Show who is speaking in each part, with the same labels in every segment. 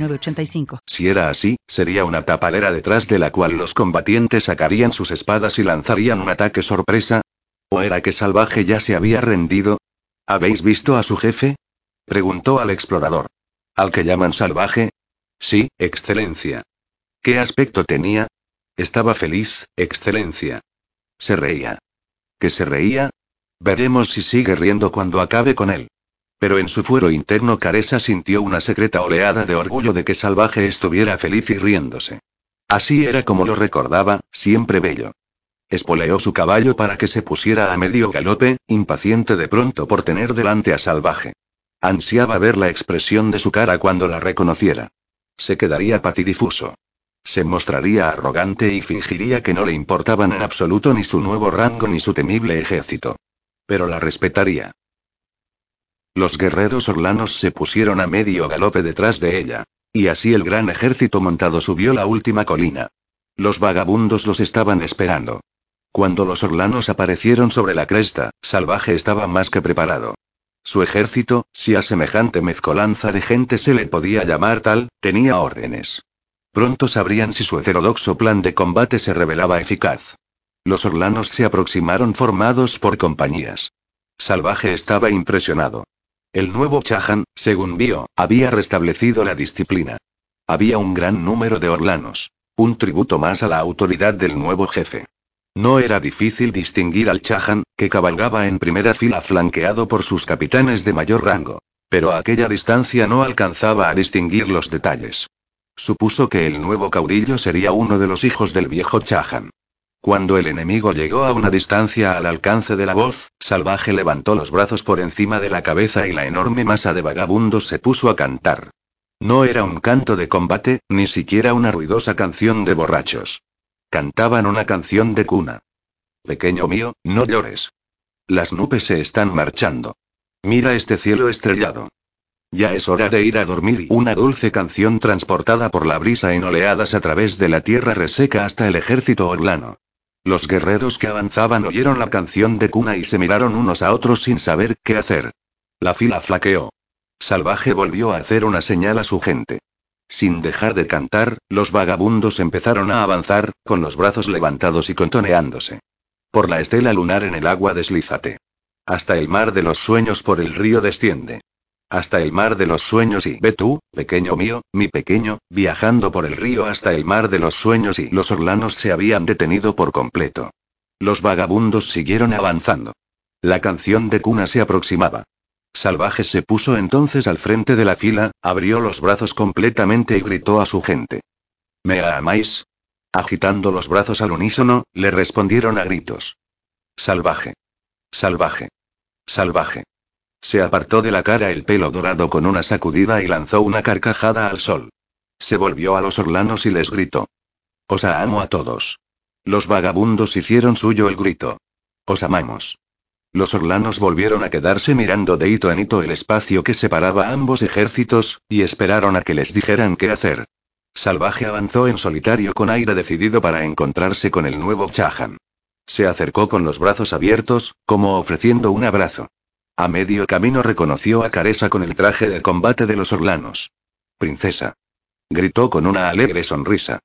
Speaker 1: 906985.
Speaker 2: Si era así, sería una tapalera detrás de la cual los combatientes sacarían sus espadas y lanzarían un ataque sorpresa. ¿O era que Salvaje ya se había rendido? ¿Habéis visto a su jefe? preguntó al explorador. ¿Al que llaman Salvaje? Sí, Excelencia. ¿Qué aspecto tenía? Estaba feliz, Excelencia. Se reía. ¿Que se reía? Veremos si sigue riendo cuando acabe con él. Pero en su fuero interno Caresa sintió una secreta oleada de orgullo de que Salvaje estuviera feliz y riéndose. Así era como lo recordaba, siempre bello. Espoleó su caballo para que se pusiera a medio galope, impaciente de pronto por tener delante a Salvaje. Ansiaba ver la expresión de su cara cuando la reconociera. Se quedaría patidifuso. Se mostraría arrogante y fingiría que no le importaban en absoluto ni su nuevo rango ni su temible ejército. Pero la respetaría. Los guerreros orlanos se pusieron a medio galope detrás de ella. Y así el gran ejército montado subió la última colina. Los vagabundos los estaban esperando. Cuando los orlanos aparecieron sobre la cresta, Salvaje estaba más que preparado. Su ejército, si a semejante mezcolanza de gente se le podía llamar tal, tenía órdenes. Pronto sabrían si su heterodoxo plan de combate se revelaba eficaz. Los orlanos se aproximaron formados por compañías. Salvaje estaba impresionado. El nuevo Chahan, según vio, había restablecido la disciplina. Había un gran número de orlanos. Un tributo más a la autoridad del nuevo jefe. No era difícil distinguir al Chahan, que cabalgaba en primera fila flanqueado por sus capitanes de mayor rango. Pero a aquella distancia no alcanzaba a distinguir los detalles. Supuso que el nuevo caudillo sería uno de los hijos del viejo Chahan. Cuando el enemigo llegó a una distancia al alcance de la voz, Salvaje levantó los brazos por encima de la cabeza y la enorme masa de vagabundos se puso a cantar. No era un canto de combate, ni siquiera una ruidosa canción de borrachos. Cantaban una canción de cuna. Pequeño mío, no llores. Las nubes se están marchando. Mira este cielo estrellado. Ya es hora de ir a dormir y una dulce canción transportada por la brisa en oleadas a través de la tierra reseca hasta el ejército orlano. Los guerreros que avanzaban oyeron la canción de cuna y se miraron unos a otros sin saber qué hacer. La fila flaqueó. Salvaje volvió a hacer una señal a su gente. Sin dejar de cantar, los vagabundos empezaron a avanzar, con los brazos levantados y contoneándose. Por la estela lunar en el agua deslízate. Hasta el mar de los sueños por el río desciende. Hasta el mar de los sueños y ve tú, pequeño mío, mi pequeño, viajando por el río hasta el mar de los sueños y los orlanos se habían detenido por completo. Los vagabundos siguieron avanzando. La canción de cuna se aproximaba. Salvaje se puso entonces al frente de la fila, abrió los brazos completamente y gritó a su gente. ¿Me amáis? Agitando los brazos al unísono, le respondieron a gritos. Salvaje. Salvaje. Salvaje. Se apartó de la cara el pelo dorado con una sacudida y lanzó una carcajada al sol. Se volvió a los orlanos y les gritó. Os amo a todos. Los vagabundos hicieron suyo el grito. Os amamos. Los orlanos volvieron a quedarse mirando de hito en hito el espacio que separaba ambos ejércitos, y esperaron a que les dijeran qué hacer. Salvaje avanzó en solitario con aire decidido para encontrarse con el nuevo Chahan. Se acercó con los brazos abiertos, como ofreciendo un abrazo. A medio camino reconoció a Caresa con el traje de combate de los orlanos. Princesa. Gritó con una alegre sonrisa.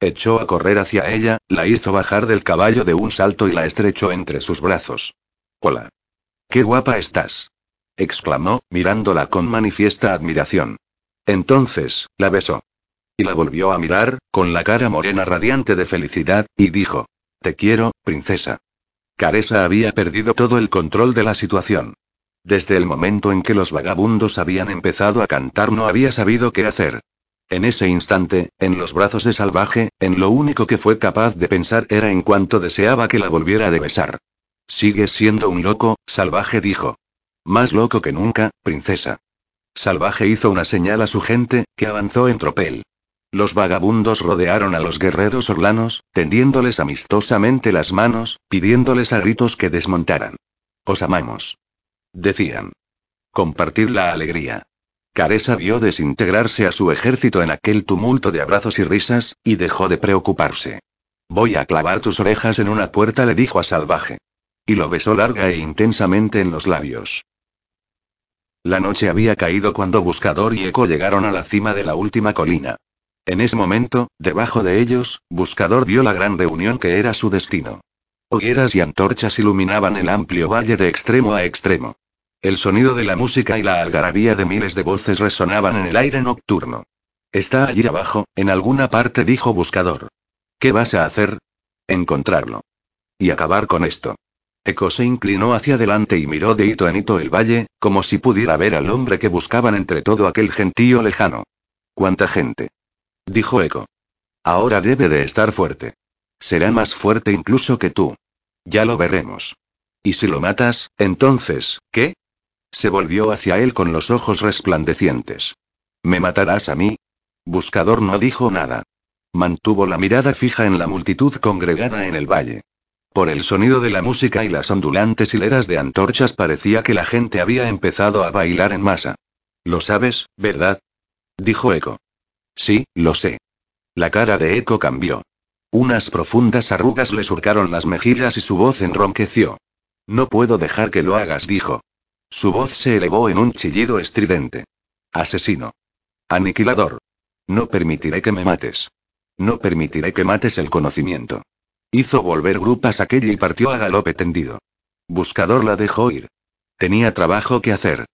Speaker 2: Echó a correr hacia ella, la hizo bajar del caballo de un salto y la estrechó entre sus brazos. Hola. Qué guapa estás. exclamó, mirándola con manifiesta admiración. Entonces, la besó. Y la volvió a mirar, con la cara morena radiante de felicidad, y dijo. Te quiero, princesa. Caresa había perdido todo el control de la situación. Desde el momento en que los vagabundos habían empezado a cantar no había sabido qué hacer. En ese instante, en los brazos de Salvaje, en lo único que fue capaz de pensar era en cuanto deseaba que la volviera de besar. Sigues siendo un loco, Salvaje dijo. Más loco que nunca, princesa. Salvaje hizo una señal a su gente, que avanzó en tropel. Los vagabundos rodearon a los guerreros orlanos, tendiéndoles amistosamente las manos, pidiéndoles a gritos que desmontaran. Os amamos. Decían. Compartid la alegría. Caresa vio desintegrarse a su ejército en aquel tumulto de abrazos y risas, y dejó de preocuparse. Voy a clavar tus orejas en una puerta, le dijo a Salvaje. Y lo besó larga e intensamente en los labios. La noche había caído cuando Buscador y Eco llegaron a la cima de la última colina. En ese momento, debajo de ellos, Buscador vio la gran reunión que era su destino. Hogueras y antorchas iluminaban el amplio valle de extremo a extremo. El sonido de la música y la algarabía de miles de voces resonaban en el aire nocturno. Está allí abajo, en alguna parte, dijo Buscador. ¿Qué vas a hacer? Encontrarlo. Y acabar con esto. Eco se inclinó hacia adelante y miró de hito en hito el valle, como si pudiera ver al hombre que buscaban entre todo aquel gentío lejano. ¿Cuánta gente? Dijo Eco. Ahora debe de estar fuerte. Será más fuerte incluso que tú. Ya lo veremos. Y si lo matas, entonces, ¿qué? Se volvió hacia él con los ojos resplandecientes. ¿Me matarás a mí? Buscador no dijo nada. Mantuvo la mirada fija en la multitud congregada en el valle. Por el sonido de la música y las ondulantes hileras de antorchas parecía que la gente había empezado a bailar en masa. Lo sabes, ¿verdad? Dijo Eco. Sí, lo sé. La cara de Eco cambió. Unas profundas arrugas le surcaron las mejillas y su voz enronqueció. No puedo dejar que lo hagas, dijo. Su voz se elevó en un chillido estridente. Asesino. Aniquilador. No permitiré que me mates. No permitiré que mates el conocimiento. Hizo volver grupas aquella y partió a galope tendido. Buscador la dejó ir. Tenía trabajo que hacer.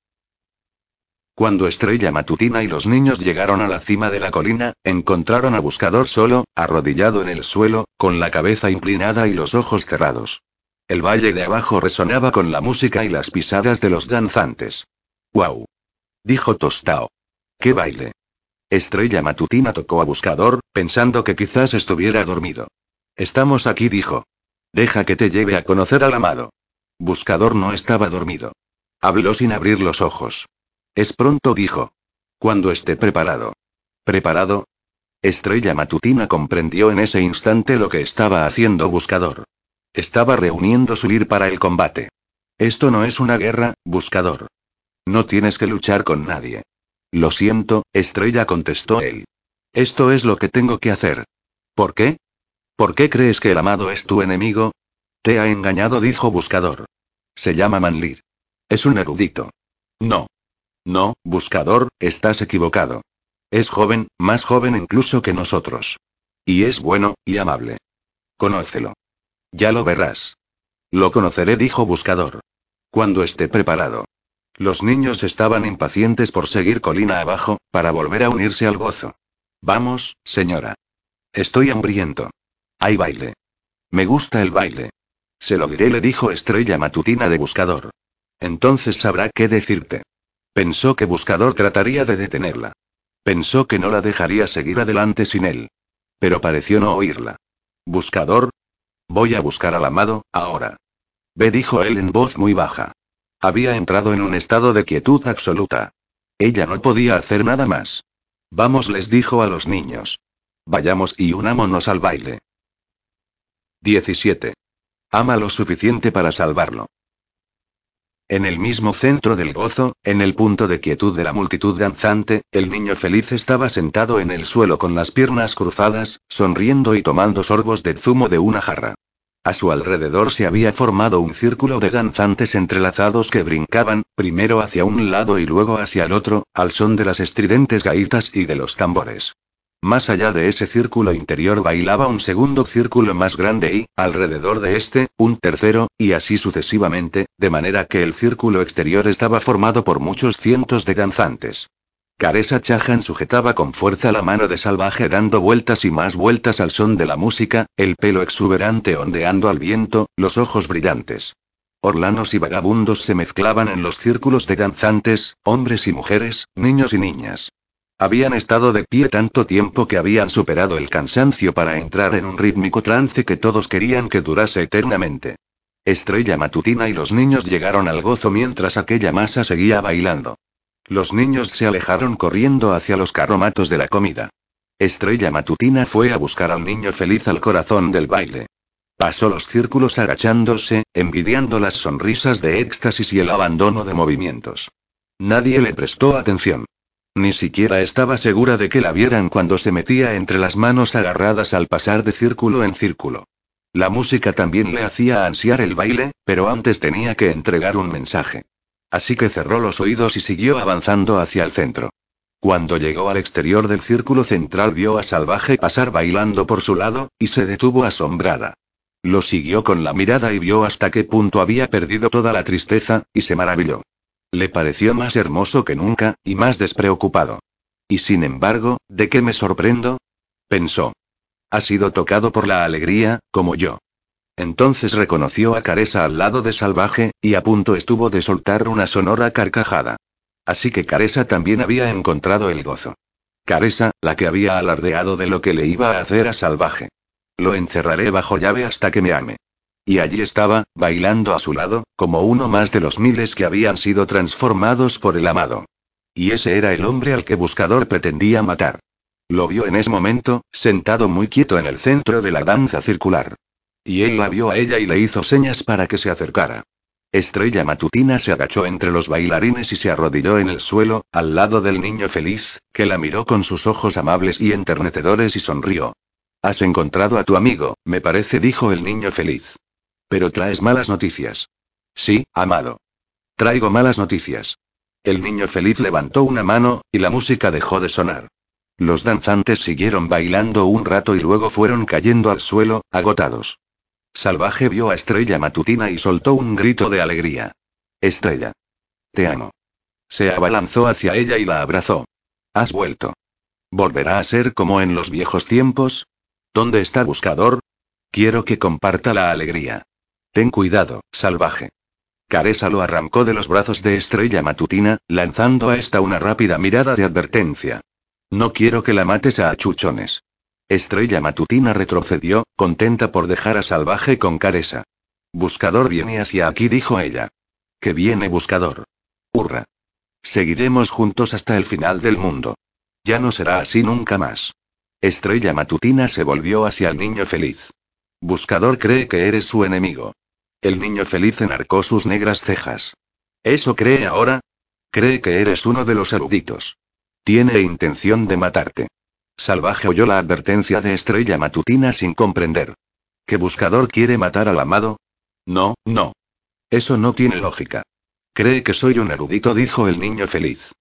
Speaker 2: Cuando Estrella Matutina y los niños llegaron a la cima de la colina, encontraron a Buscador solo, arrodillado en el suelo, con la cabeza inclinada y los ojos cerrados. El valle de abajo resonaba con la música y las pisadas de los danzantes. ¡Guau! Dijo Tostao. ¡Qué baile! Estrella Matutina tocó a Buscador, pensando que quizás estuviera dormido. Estamos aquí, dijo. Deja que te lleve a conocer al amado. Buscador no estaba dormido. Habló sin abrir los ojos. Es pronto, dijo. Cuando esté preparado. ¿Preparado? Estrella Matutina comprendió en ese instante lo que estaba haciendo Buscador. Estaba reuniendo su ir para el combate. Esto no es una guerra, Buscador. No tienes que luchar con nadie. Lo siento, Estrella contestó él. Esto es lo que tengo que hacer. ¿Por qué? ¿Por qué crees que el amado es tu enemigo? Te ha engañado, dijo Buscador. Se llama Manlir. Es un erudito. No. No, buscador, estás equivocado. Es joven, más joven incluso que nosotros. Y es bueno, y amable. Conócelo. Ya lo verás. Lo conoceré, dijo Buscador. Cuando esté preparado. Los niños estaban impacientes por seguir colina abajo, para volver a unirse al gozo. Vamos, señora. Estoy hambriento. Hay baile. Me gusta el baile. Se lo diré, le dijo Estrella Matutina de Buscador. Entonces sabrá qué decirte. Pensó que Buscador trataría de detenerla. Pensó que no la dejaría seguir adelante sin él. Pero pareció no oírla. Buscador. Voy a buscar al amado, ahora. Ve, dijo él en voz muy baja. Había entrado en un estado de quietud absoluta. Ella no podía hacer nada más. Vamos, les dijo a los niños. Vayamos y unámonos al baile. 17. Ama lo suficiente para salvarlo. En el mismo centro del gozo, en el punto de quietud de la multitud danzante, el niño feliz estaba sentado en el suelo con las piernas cruzadas, sonriendo y tomando sorbos de zumo de una jarra. A su alrededor se había formado un círculo de danzantes entrelazados que brincaban, primero hacia un lado y luego hacia el otro, al son de las estridentes gaitas y de los tambores. Más allá de ese círculo interior bailaba un segundo círculo más grande y, alrededor de este, un tercero, y así sucesivamente, de manera que el círculo exterior estaba formado por muchos cientos de danzantes. Caresa Chahan sujetaba con fuerza la mano de salvaje dando vueltas y más vueltas al son de la música, el pelo exuberante ondeando al viento, los ojos brillantes. Orlanos y vagabundos se mezclaban en los círculos de danzantes, hombres y mujeres, niños y niñas. Habían estado de pie tanto tiempo que habían superado el cansancio para entrar en un rítmico trance que todos querían que durase eternamente. Estrella Matutina y los niños llegaron al gozo mientras aquella masa seguía bailando. Los niños se alejaron corriendo hacia los carromatos de la comida. Estrella Matutina fue a buscar al niño feliz al corazón del baile. Pasó los círculos agachándose, envidiando las sonrisas de éxtasis y el abandono de movimientos. Nadie le prestó atención. Ni siquiera estaba segura de que la vieran cuando se metía entre las manos agarradas al pasar de círculo en círculo. La música también le hacía ansiar el baile, pero antes tenía que entregar un mensaje. Así que cerró los oídos y siguió avanzando hacia el centro. Cuando llegó al exterior del círculo central vio a Salvaje pasar bailando por su lado, y se detuvo asombrada. Lo siguió con la mirada y vio hasta qué punto había perdido toda la tristeza, y se maravilló. Le pareció más hermoso que nunca, y más despreocupado. Y sin embargo, ¿de qué me sorprendo? pensó. Ha sido tocado por la alegría, como yo. Entonces reconoció a Caresa al lado de Salvaje, y a punto estuvo de soltar una sonora carcajada. Así que Caresa también había encontrado el gozo. Caresa, la que había alardeado de lo que le iba a hacer a Salvaje. Lo encerraré bajo llave hasta que me ame. Y allí estaba, bailando a su lado, como uno más de los miles que habían sido transformados por el amado. Y ese era el hombre al que Buscador pretendía matar. Lo vio en ese momento, sentado muy quieto en el centro de la danza circular. Y él la vio a ella y le hizo señas para que se acercara. Estrella Matutina se agachó entre los bailarines y se arrodilló en el suelo, al lado del niño feliz, que la miró con sus ojos amables y enternecedores y sonrió. Has encontrado a tu amigo, me parece, dijo el niño feliz. Pero traes malas noticias. Sí, amado. Traigo malas noticias. El niño feliz levantó una mano, y la música dejó de sonar. Los danzantes siguieron bailando un rato y luego fueron cayendo al suelo, agotados. Salvaje vio a Estrella Matutina y soltó un grito de alegría. Estrella. Te amo. Se abalanzó hacia ella y la abrazó. Has vuelto. ¿Volverá a ser como en los viejos tiempos? ¿Dónde está Buscador? Quiero que comparta la alegría. Ten cuidado, salvaje. Caresa lo arrancó de los brazos de Estrella Matutina, lanzando a esta una rápida mirada de advertencia. No quiero que la mates a achuchones. Estrella Matutina retrocedió, contenta por dejar a Salvaje con Caresa. Buscador viene hacia aquí, dijo ella. Que viene Buscador. Hurra. Seguiremos juntos hasta el final del mundo. Ya no será así nunca más. Estrella Matutina se volvió hacia el niño feliz. Buscador cree que eres su enemigo. El niño feliz enarcó sus negras cejas. ¿Eso cree ahora? Cree que eres uno de los eruditos. Tiene intención de matarte. Salvaje oyó la advertencia de Estrella Matutina sin comprender. ¿Qué buscador quiere matar al amado? No, no. Eso no tiene lógica. Cree que soy un erudito, dijo el niño feliz.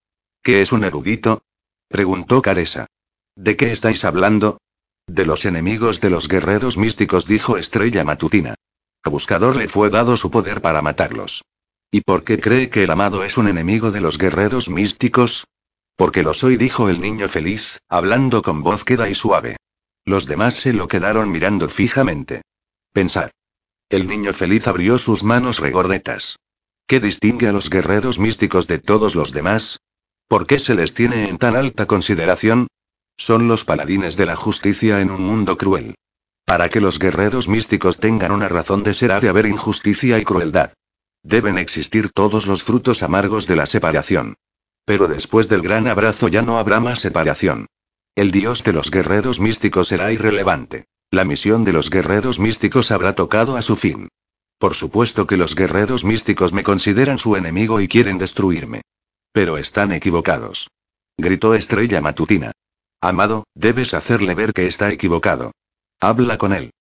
Speaker 2: ¿Qué es un erudito? preguntó Caresa. ¿De qué estáis hablando? De los enemigos de los guerreros místicos, dijo Estrella Matutina. A Buscador le fue dado su poder para matarlos. ¿Y por qué cree que el amado es un enemigo de los guerreros místicos? Porque lo soy, dijo el niño feliz, hablando con voz queda y suave. Los demás se lo quedaron mirando fijamente. Pensad. El niño feliz abrió sus manos regordetas. ¿Qué distingue a los guerreros místicos de todos los demás? ¿Por qué se les tiene en tan alta consideración? Son los paladines de la justicia en un mundo cruel. Para que los guerreros místicos tengan una razón de ser ha de haber injusticia y crueldad. Deben existir todos los frutos amargos de la separación. Pero después del gran abrazo ya no habrá más separación. El dios de los guerreros místicos será irrelevante. La misión de los guerreros místicos habrá tocado a su fin. Por supuesto que los guerreros místicos me consideran su enemigo y quieren destruirme. Pero están equivocados. Gritó Estrella Matutina. Amado, debes hacerle ver que está equivocado. Habla con él.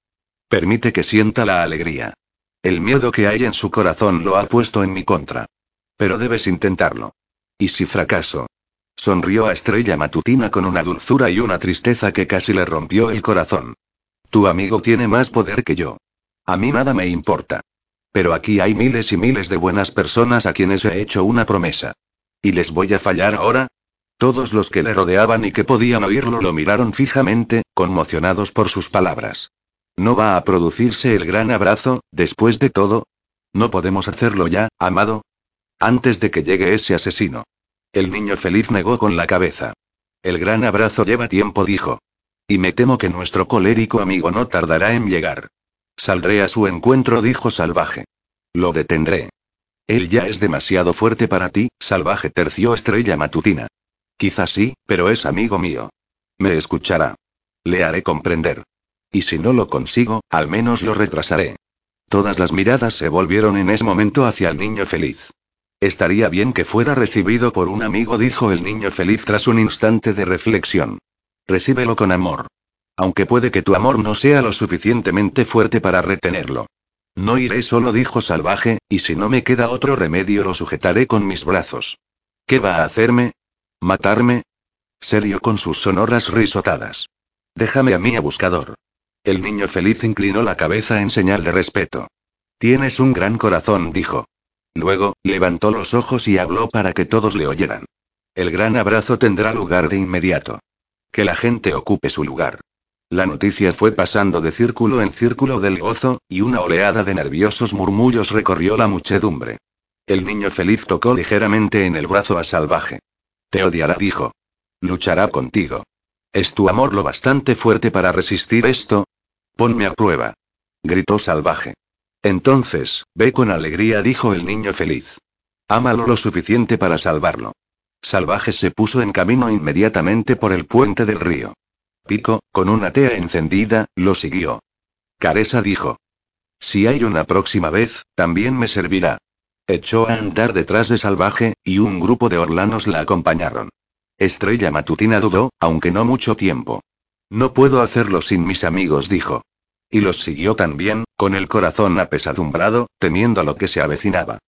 Speaker 2: Permite que sienta la alegría. El miedo que hay en su corazón lo ha puesto en mi contra. Pero debes intentarlo. ¿Y si fracaso? Sonrió a Estrella Matutina con una dulzura y una tristeza que casi le rompió el corazón. Tu amigo tiene más poder que yo. A mí nada me importa. Pero aquí hay miles y miles de buenas personas a quienes he hecho una promesa. ¿Y les voy a fallar ahora? Todos los que le rodeaban y que podían oírlo lo miraron fijamente, conmocionados por sus palabras. ¿No va a producirse el gran abrazo, después de todo? ¿No podemos hacerlo ya, amado? Antes de que llegue ese asesino. El niño feliz negó con la cabeza. El gran abrazo lleva tiempo, dijo. Y me temo que nuestro colérico amigo no tardará en llegar. Saldré a su encuentro, dijo salvaje. Lo detendré. Él ya es demasiado fuerte para ti, salvaje tercio estrella matutina. Quizás sí, pero es amigo mío. Me escuchará. Le haré comprender. Y si no lo consigo, al menos lo retrasaré. Todas las miradas se volvieron en ese momento hacia el niño feliz. Estaría bien que fuera recibido por un amigo, dijo el niño feliz tras un instante de reflexión. Recíbelo con amor. Aunque puede que tu amor no sea lo suficientemente fuerte para retenerlo. No iré solo, dijo Salvaje, y si no me queda otro remedio lo sujetaré con mis brazos. ¿Qué va a hacerme? ¿Matarme? Serio con sus sonoras risotadas. Déjame a mí a buscador. El niño feliz inclinó la cabeza en señal de respeto. Tienes un gran corazón, dijo. Luego, levantó los ojos y habló para que todos le oyeran. El gran abrazo tendrá lugar de inmediato. Que la gente ocupe su lugar. La noticia fue pasando de círculo en círculo del gozo, y una oleada de nerviosos murmullos recorrió la muchedumbre. El niño feliz tocó ligeramente en el brazo a Salvaje. Te odiará, dijo. Luchará contigo. ¿Es tu amor lo bastante fuerte para resistir esto? Ponme a prueba. Gritó Salvaje. Entonces, ve con alegría, dijo el niño feliz. Ámalo lo suficiente para salvarlo. Salvaje se puso en camino inmediatamente por el puente del río. Pico, con una tea encendida, lo siguió. Caresa dijo. Si hay una próxima vez, también me servirá. Echó a andar detrás de Salvaje, y un grupo de orlanos la acompañaron. Estrella Matutina dudó, aunque no mucho tiempo. No puedo hacerlo sin mis amigos, dijo. Y los siguió también, con el corazón apesadumbrado, temiendo lo que se avecinaba.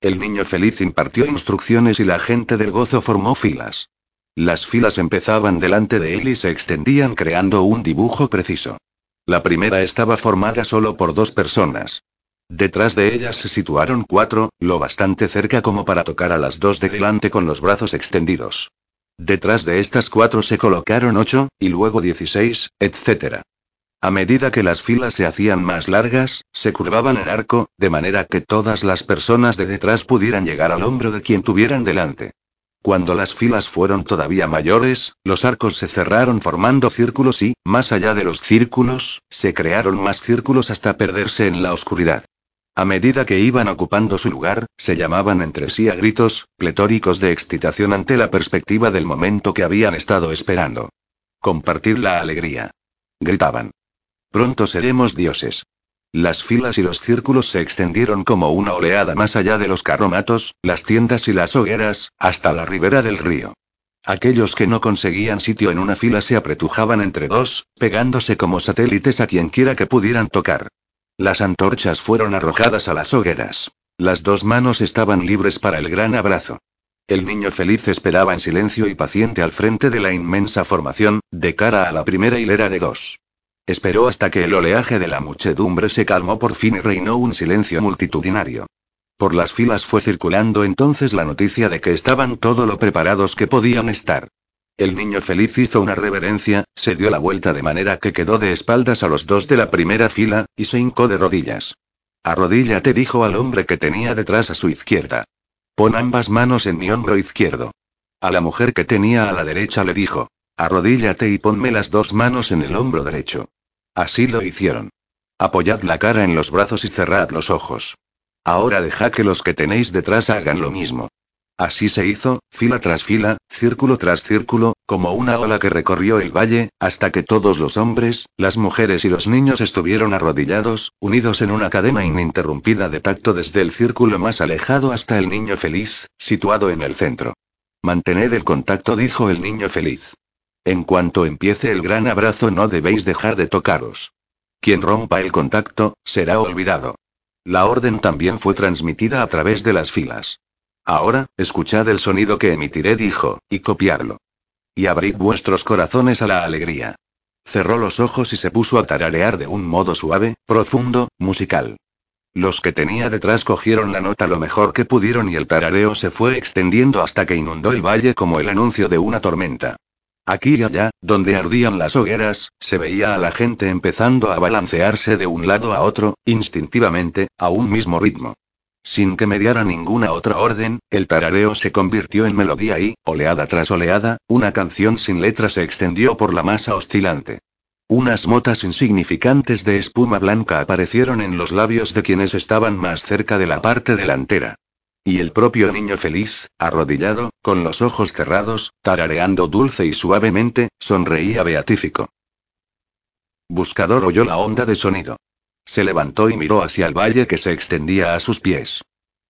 Speaker 2: El niño feliz impartió instrucciones y la gente del gozo formó filas. Las filas empezaban delante de él y se extendían creando un dibujo preciso. La primera estaba formada solo por dos personas. Detrás de ellas se situaron cuatro, lo bastante cerca como para tocar a las dos de delante con los brazos extendidos. Detrás de estas cuatro se colocaron ocho, y luego dieciséis, etc. A medida que las filas se hacían más largas, se curvaban en arco, de manera que todas las personas de detrás pudieran llegar al hombro de quien tuvieran delante. Cuando las filas fueron todavía mayores, los arcos se cerraron formando círculos y, más allá de los círculos, se crearon más círculos hasta perderse en la oscuridad. A medida que iban ocupando su lugar, se llamaban entre sí a gritos, pletóricos de excitación ante la perspectiva del momento que habían estado esperando. Compartir la alegría. Gritaban. Pronto seremos dioses. Las filas y los círculos se extendieron como una oleada más allá de los carromatos, las tiendas y las hogueras, hasta la ribera del río. Aquellos que no conseguían sitio en una fila se apretujaban entre dos, pegándose como satélites a quienquiera que pudieran tocar. Las antorchas fueron arrojadas a las hogueras. Las dos manos estaban libres para el gran abrazo. El niño feliz esperaba en silencio y paciente al frente de la inmensa formación, de cara a la primera hilera de dos. Esperó hasta que el oleaje de la muchedumbre se calmó por fin y reinó un silencio multitudinario. Por las filas fue circulando entonces la noticia de que estaban todo lo preparados que podían estar. El niño feliz hizo una reverencia, se dio la vuelta de manera que quedó de espaldas a los dos de la primera fila, y se hincó de rodillas. Arrodíllate dijo al hombre que tenía detrás a su izquierda. Pon ambas manos en mi hombro izquierdo. A la mujer que tenía a la derecha le dijo. Arrodíllate y ponme las dos manos en el hombro derecho. Así lo hicieron. Apoyad la cara en los brazos y cerrad los ojos. Ahora dejad que los que tenéis detrás hagan lo mismo. Así se hizo, fila tras fila, círculo tras círculo, como una ola que recorrió el valle, hasta que todos los hombres, las mujeres y los niños estuvieron arrodillados, unidos en una cadena ininterrumpida de tacto desde el círculo más alejado hasta el niño feliz, situado en el centro. Mantened el contacto, dijo el niño feliz. En cuanto empiece el gran abrazo no debéis dejar de tocaros. Quien rompa el contacto, será olvidado. La orden también fue transmitida a través de las filas. Ahora, escuchad el sonido que emitiré, dijo, y copiarlo. Y abrid vuestros corazones a la alegría. Cerró los ojos y se puso a tararear de un modo suave, profundo, musical. Los que tenía detrás cogieron la nota lo mejor que pudieron y el tarareo se fue extendiendo hasta que inundó el valle como el anuncio de una tormenta. Aquí y allá, donde ardían las hogueras, se veía a la gente empezando a balancearse de un lado a otro, instintivamente, a un mismo ritmo. Sin que mediara ninguna otra orden, el tarareo se convirtió en melodía y, oleada tras oleada, una canción sin letra se extendió por la masa oscilante. Unas motas insignificantes de espuma blanca aparecieron en los labios de quienes estaban más cerca de la parte delantera. Y el propio niño feliz, arrodillado, con los ojos cerrados, tarareando dulce y suavemente, sonreía beatífico. Buscador oyó la onda de sonido. Se levantó y miró hacia el valle que se extendía a sus pies.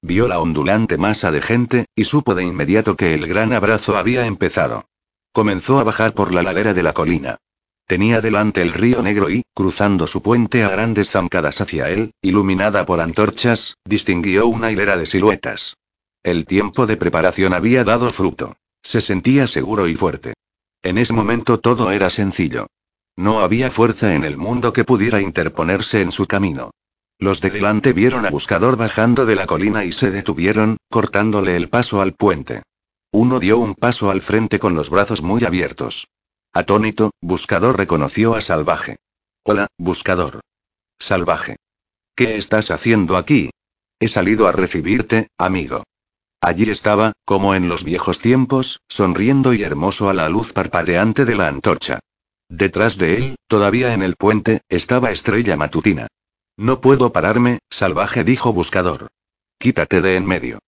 Speaker 2: Vio la ondulante masa de gente, y supo de inmediato que el gran abrazo había empezado. Comenzó a bajar por la ladera de la colina. Tenía delante el río Negro y, cruzando su puente a grandes zancadas hacia él, iluminada por antorchas, distinguió una hilera de siluetas. El tiempo de preparación había dado fruto. Se sentía seguro y fuerte. En ese momento todo era sencillo. No había fuerza en el mundo que pudiera interponerse en su camino. Los de delante vieron a Buscador bajando de la colina y se detuvieron, cortándole el paso al puente. Uno dio un paso al frente con los brazos muy abiertos. Atónito, Buscador reconoció a Salvaje. Hola, Buscador. Salvaje. ¿Qué estás haciendo aquí? He salido a recibirte, amigo. Allí estaba, como en los viejos tiempos, sonriendo y hermoso a la luz parpadeante de la antorcha. Detrás de él, todavía en el puente, estaba Estrella Matutina. No puedo pararme, salvaje dijo Buscador. Quítate de en medio.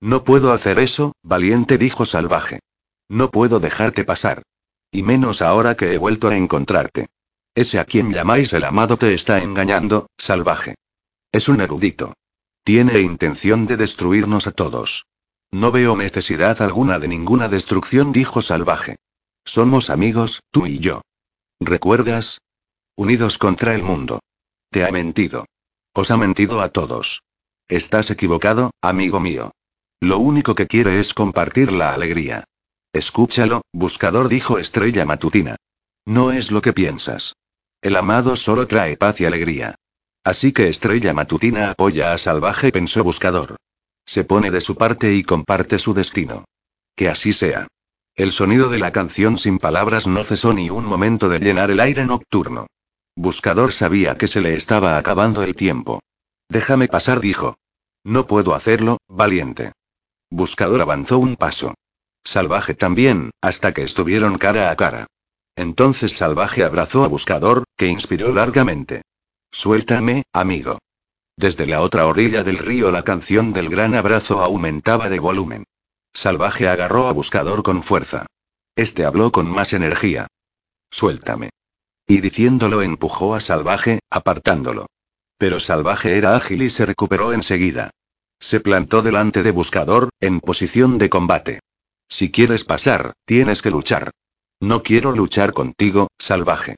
Speaker 2: No puedo hacer eso, valiente dijo Salvaje. No puedo dejarte pasar. Y menos ahora que he vuelto a encontrarte. Ese a quien llamáis el amado te está engañando, salvaje. Es un erudito. Tiene intención de destruirnos a todos. No veo necesidad alguna de ninguna destrucción, dijo salvaje. Somos amigos, tú y yo. ¿Recuerdas? Unidos contra el mundo. Te ha mentido. Os ha mentido a todos. Estás equivocado, amigo mío. Lo único que quiere es compartir la alegría. Escúchalo, buscador, dijo Estrella Matutina. No es lo que piensas. El amado solo trae paz y alegría. Así que Estrella Matutina apoya a Salvaje, pensó Buscador. Se pone de su parte y comparte su destino. Que así sea. El sonido de la canción sin palabras no cesó ni un momento de llenar el aire nocturno. Buscador sabía que se le estaba acabando el tiempo. Déjame pasar, dijo. No puedo hacerlo, valiente. Buscador avanzó un paso. Salvaje también, hasta que estuvieron cara a cara. Entonces Salvaje abrazó a Buscador, que inspiró largamente. Suéltame, amigo. Desde la otra orilla del río la canción del gran abrazo aumentaba de volumen. Salvaje agarró a Buscador con fuerza. Este habló con más energía. Suéltame. Y diciéndolo empujó a Salvaje, apartándolo. Pero Salvaje era ágil y se recuperó enseguida. Se plantó delante de Buscador, en posición de combate. Si quieres pasar, tienes que luchar. No quiero luchar contigo, salvaje.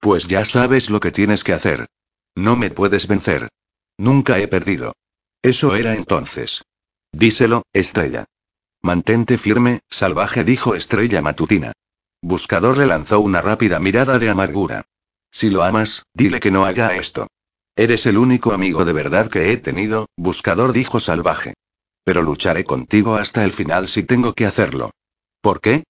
Speaker 2: Pues ya sabes lo que tienes que hacer. No me puedes vencer. Nunca he perdido. Eso era entonces. Díselo, estrella. Mantente firme, salvaje, dijo estrella matutina. Buscador le lanzó una rápida mirada de amargura. Si lo amas, dile que no haga esto. Eres el único amigo de verdad que he tenido, buscador dijo salvaje. Pero lucharé contigo hasta el final si tengo que hacerlo. ¿Por qué?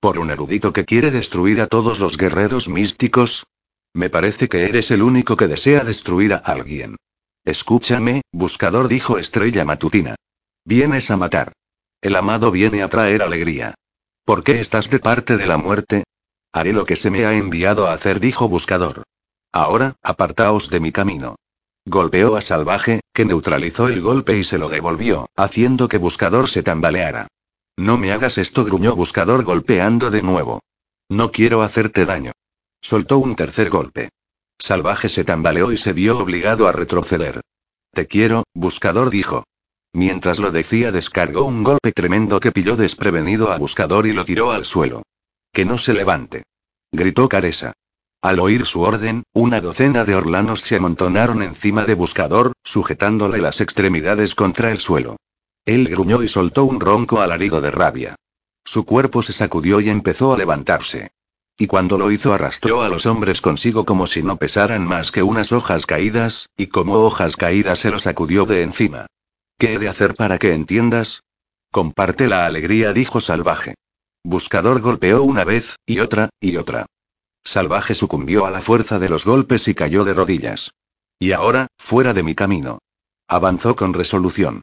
Speaker 2: ¿Por un erudito que quiere destruir a todos los guerreros místicos? Me parece que eres el único que desea destruir a alguien. Escúchame, buscador, dijo Estrella Matutina. Vienes a matar. El amado viene a traer alegría. ¿Por qué estás de parte de la muerte? Haré lo que se me ha enviado a hacer, dijo Buscador. Ahora, apartaos de mi camino. Golpeó a Salvaje, que neutralizó el golpe y se lo devolvió, haciendo que Buscador se tambaleara. No me hagas esto, gruñó Buscador golpeando de nuevo. No quiero hacerte daño. Soltó un tercer golpe. Salvaje se tambaleó y se vio obligado a retroceder. Te quiero, Buscador dijo. Mientras lo decía descargó un golpe tremendo que pilló desprevenido a Buscador y lo tiró al suelo. Que no se levante. Gritó Caresa. Al oír su orden, una docena de orlanos se amontonaron encima de Buscador, sujetándole las extremidades contra el suelo. Él gruñó y soltó un ronco alarido de rabia. Su cuerpo se sacudió y empezó a levantarse. Y cuando lo hizo arrastró a los hombres consigo como si no pesaran más que unas hojas caídas, y como hojas caídas se lo sacudió de encima. ¿Qué he de hacer para que entiendas? Comparte la alegría, dijo Salvaje. Buscador golpeó una vez, y otra, y otra. Salvaje sucumbió a la fuerza de los golpes y cayó de rodillas. Y ahora, fuera de mi camino. Avanzó con resolución.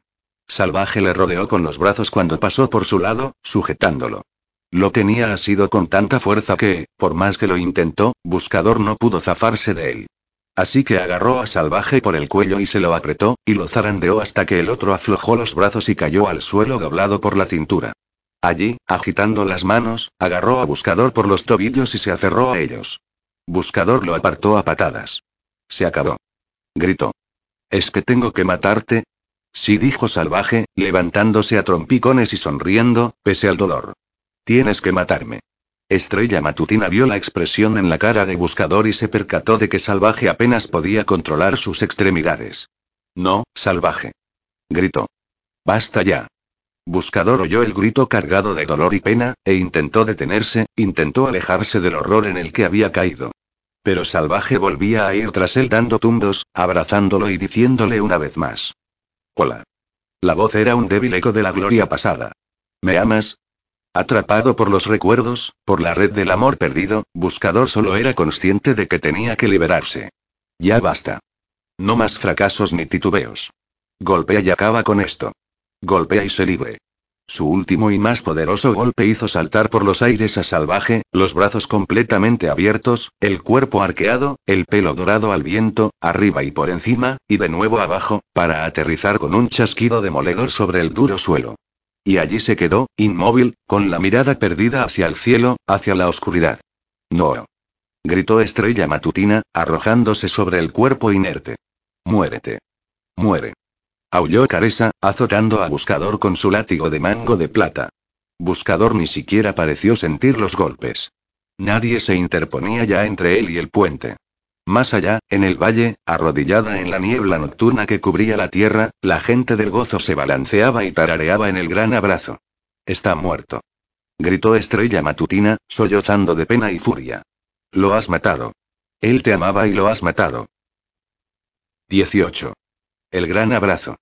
Speaker 2: Salvaje le rodeó con los brazos cuando pasó por su lado, sujetándolo. Lo tenía asido con tanta fuerza que, por más que lo intentó, Buscador no pudo zafarse de él. Así que agarró a Salvaje por el cuello y se lo apretó, y lo zarandeó hasta que el otro aflojó los brazos y cayó al suelo doblado por la cintura. Allí, agitando las manos, agarró a Buscador por los tobillos y se aferró a ellos. Buscador lo apartó a patadas. Se acabó. Gritó. ¿Es que tengo que matarte? Sí, dijo Salvaje, levantándose a trompicones y sonriendo, pese al dolor. Tienes que matarme. Estrella Matutina vio la expresión en la cara de Buscador y se percató de que Salvaje apenas podía controlar sus extremidades. No, Salvaje. Gritó. Basta ya. Buscador oyó el grito cargado de dolor y pena, e intentó detenerse, intentó alejarse del horror en el que había caído. Pero Salvaje volvía a ir tras él dando tumbos, abrazándolo y diciéndole una vez más. Hola. La voz era un débil eco de la gloria pasada. ¿Me amas? Atrapado por los recuerdos, por la red del amor perdido, Buscador solo era consciente de que tenía que liberarse. Ya basta. No más fracasos ni titubeos. Golpea y acaba con esto. Golpea y se libre. Su último y más poderoso golpe hizo saltar por los aires a Salvaje, los brazos completamente abiertos, el cuerpo arqueado, el pelo dorado al viento, arriba y por encima, y de nuevo abajo, para aterrizar con un chasquido demoledor sobre el duro suelo. Y allí se quedó, inmóvil, con la mirada perdida hacia el cielo, hacia la oscuridad. No. Gritó Estrella Matutina, arrojándose sobre el cuerpo inerte. Muérete. Muere. Aulló Caresa, azotando a Buscador con su látigo de mango de plata. Buscador ni siquiera pareció sentir los golpes. Nadie se interponía ya entre él y el puente. Más allá, en el valle, arrodillada en la niebla nocturna que cubría la tierra, la gente del gozo se balanceaba y tarareaba en el gran abrazo. Está muerto. Gritó Estrella Matutina, sollozando de pena y furia. Lo has matado. Él te amaba y lo has matado. 18. El gran abrazo.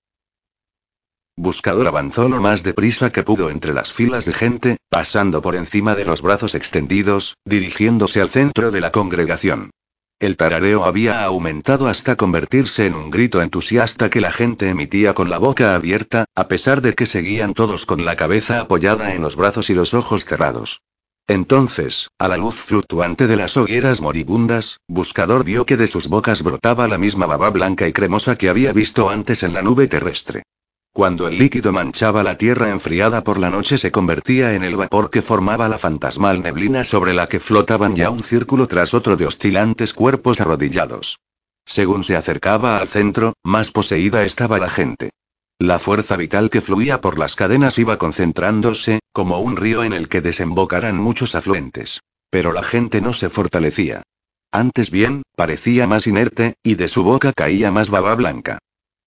Speaker 2: Buscador avanzó lo más deprisa que pudo entre las filas de gente, pasando por encima de los brazos extendidos, dirigiéndose al centro de la congregación. El tarareo había aumentado hasta convertirse en un grito entusiasta que la gente emitía con la boca abierta, a pesar de que seguían todos con la cabeza apoyada en los brazos y los ojos cerrados. Entonces, a la luz fluctuante de las hogueras moribundas, Buscador vio que de sus bocas brotaba la misma baba blanca y cremosa que había visto antes en la nube terrestre. Cuando el líquido manchaba la tierra enfriada por la noche se convertía en el vapor que formaba la fantasmal neblina sobre la que flotaban ya un círculo tras otro de oscilantes cuerpos arrodillados. Según se acercaba al centro, más poseída estaba la gente. La fuerza vital que fluía por las cadenas iba concentrándose, como un río en el que desembocaran muchos afluentes. Pero la gente no se fortalecía. Antes bien, parecía más inerte, y de su boca caía más baba blanca.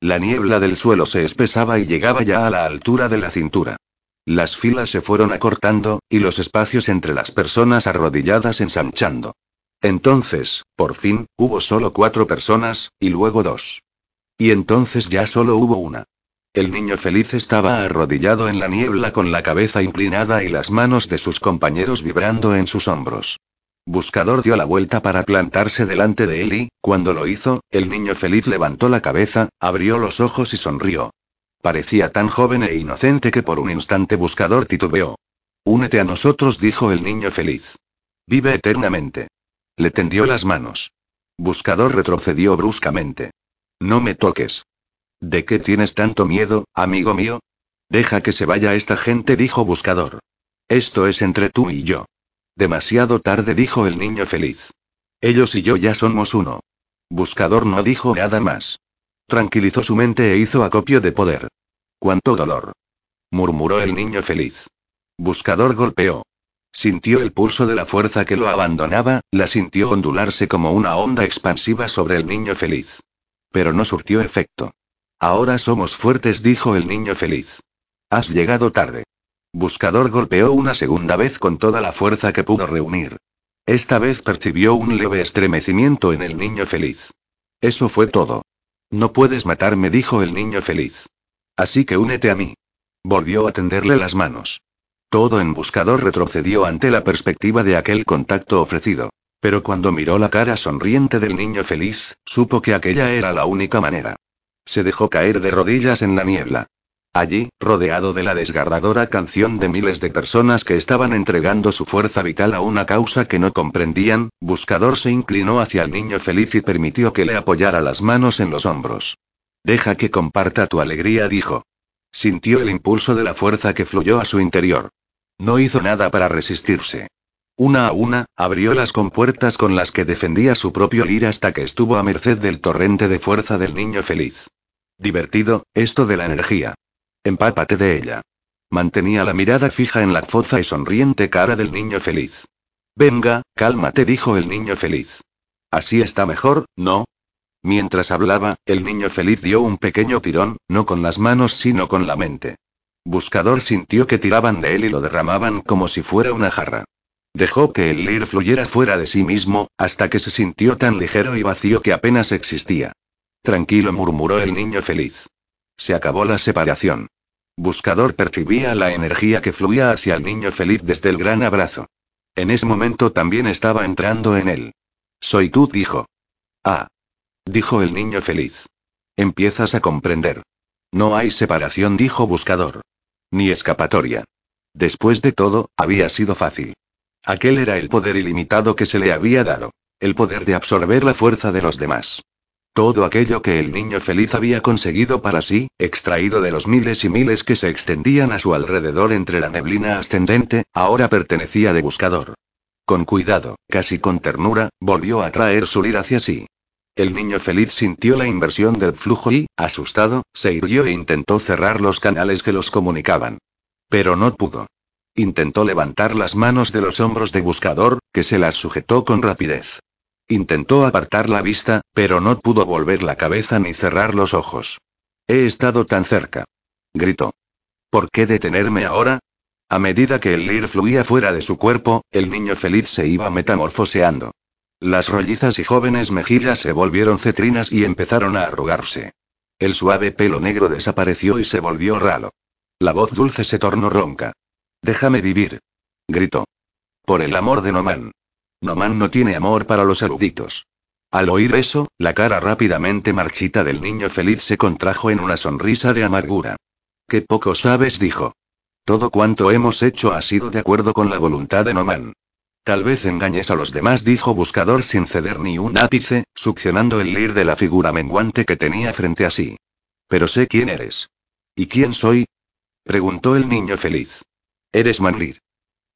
Speaker 2: La niebla del suelo se espesaba y llegaba ya a la altura de la cintura. Las filas se fueron acortando, y los espacios entre las personas arrodilladas ensanchando. Entonces, por fin, hubo solo cuatro personas, y luego dos. Y entonces ya solo hubo una. El niño feliz estaba arrodillado en la niebla con la cabeza inclinada y las manos de sus compañeros vibrando en sus hombros. Buscador dio la vuelta para plantarse delante de él y, cuando lo hizo, el niño feliz levantó la cabeza, abrió los ojos y sonrió. Parecía tan joven e inocente que por un instante Buscador titubeó. Únete a nosotros, dijo el niño feliz. Vive eternamente. Le tendió las manos. Buscador retrocedió bruscamente. No me toques. ¿De qué tienes tanto miedo, amigo mío? Deja que se vaya esta gente, dijo Buscador. Esto es entre tú y yo. Demasiado tarde, dijo el niño feliz. Ellos y yo ya somos uno. Buscador no dijo nada más. Tranquilizó su mente e hizo acopio de poder. ¡Cuánto dolor! murmuró el niño feliz. Buscador golpeó. Sintió el pulso de la fuerza que lo abandonaba, la sintió ondularse como una onda expansiva sobre el niño feliz. Pero no surtió efecto. Ahora somos fuertes, dijo el niño feliz. Has llegado tarde. Buscador golpeó una segunda vez con toda la fuerza que pudo reunir. Esta vez percibió un leve estremecimiento en el niño feliz. Eso fue todo. No puedes matarme, dijo el niño feliz. Así que únete a mí. Volvió a tenderle las manos. Todo en buscador retrocedió ante la perspectiva de aquel contacto ofrecido. Pero cuando miró la cara sonriente del niño feliz, supo que aquella era la única manera. Se dejó caer de rodillas en la niebla. Allí, rodeado de la desgarradora canción de miles de personas que estaban entregando su fuerza vital a una causa que no comprendían, Buscador se inclinó hacia el niño feliz y permitió que le apoyara las manos en los hombros. Deja que comparta tu alegría, dijo. Sintió el impulso de la fuerza que fluyó a su interior. No hizo nada para resistirse. Una a una, abrió las compuertas con las que defendía su propio lir hasta que estuvo a merced del torrente de fuerza del niño feliz. Divertido, esto de la energía. Empápate de ella. Mantenía la mirada fija en la foza y sonriente cara del niño feliz. Venga, cálmate, dijo el niño feliz. Así está mejor, ¿no? Mientras hablaba, el niño feliz dio un pequeño tirón, no con las manos sino con la mente. Buscador sintió que tiraban de él y lo derramaban como si fuera una jarra. Dejó que el lir fluyera fuera de sí mismo, hasta que se sintió tan ligero y vacío que apenas existía. Tranquilo, murmuró el niño feliz. Se acabó la separación. Buscador percibía la energía que fluía hacia el niño feliz desde el gran abrazo. En ese momento también estaba entrando en él. Soy tú, dijo. Ah. Dijo el niño feliz. Empiezas a comprender. No hay separación, dijo Buscador. Ni escapatoria. Después de todo, había sido fácil. Aquel era el poder ilimitado que se le había dado. El poder de absorber la fuerza de los demás. Todo aquello que el niño feliz había conseguido para sí, extraído de los miles y miles que se extendían a su alrededor entre la neblina ascendente, ahora pertenecía de buscador. Con cuidado, casi con ternura, volvió a traer su lir hacia sí. El niño feliz sintió la inversión del flujo y, asustado, se irguió e intentó cerrar los canales que los comunicaban. Pero no pudo. Intentó levantar las manos de los hombros de buscador, que se las sujetó con rapidez. Intentó apartar la vista, pero no pudo volver la cabeza ni cerrar los ojos. He estado tan cerca. Gritó. ¿Por qué detenerme ahora? A medida que el lir fluía fuera de su cuerpo, el niño feliz se iba metamorfoseando. Las rollizas y jóvenes mejillas se volvieron cetrinas y empezaron a arrugarse. El suave pelo negro desapareció y se volvió ralo. La voz dulce se tornó ronca. Déjame vivir. Gritó. Por el amor de Noman. Noman no tiene amor para los eruditos. Al oír eso, la cara rápidamente marchita del niño feliz se contrajo en una sonrisa de amargura. Qué poco sabes, dijo. Todo cuanto hemos hecho ha sido de acuerdo con la voluntad de Noman. Tal vez engañes a los demás, dijo Buscador sin ceder ni un ápice, succionando el lir de la figura menguante que tenía frente a sí. Pero sé quién eres. ¿Y quién soy? preguntó el niño feliz. Eres Manlir.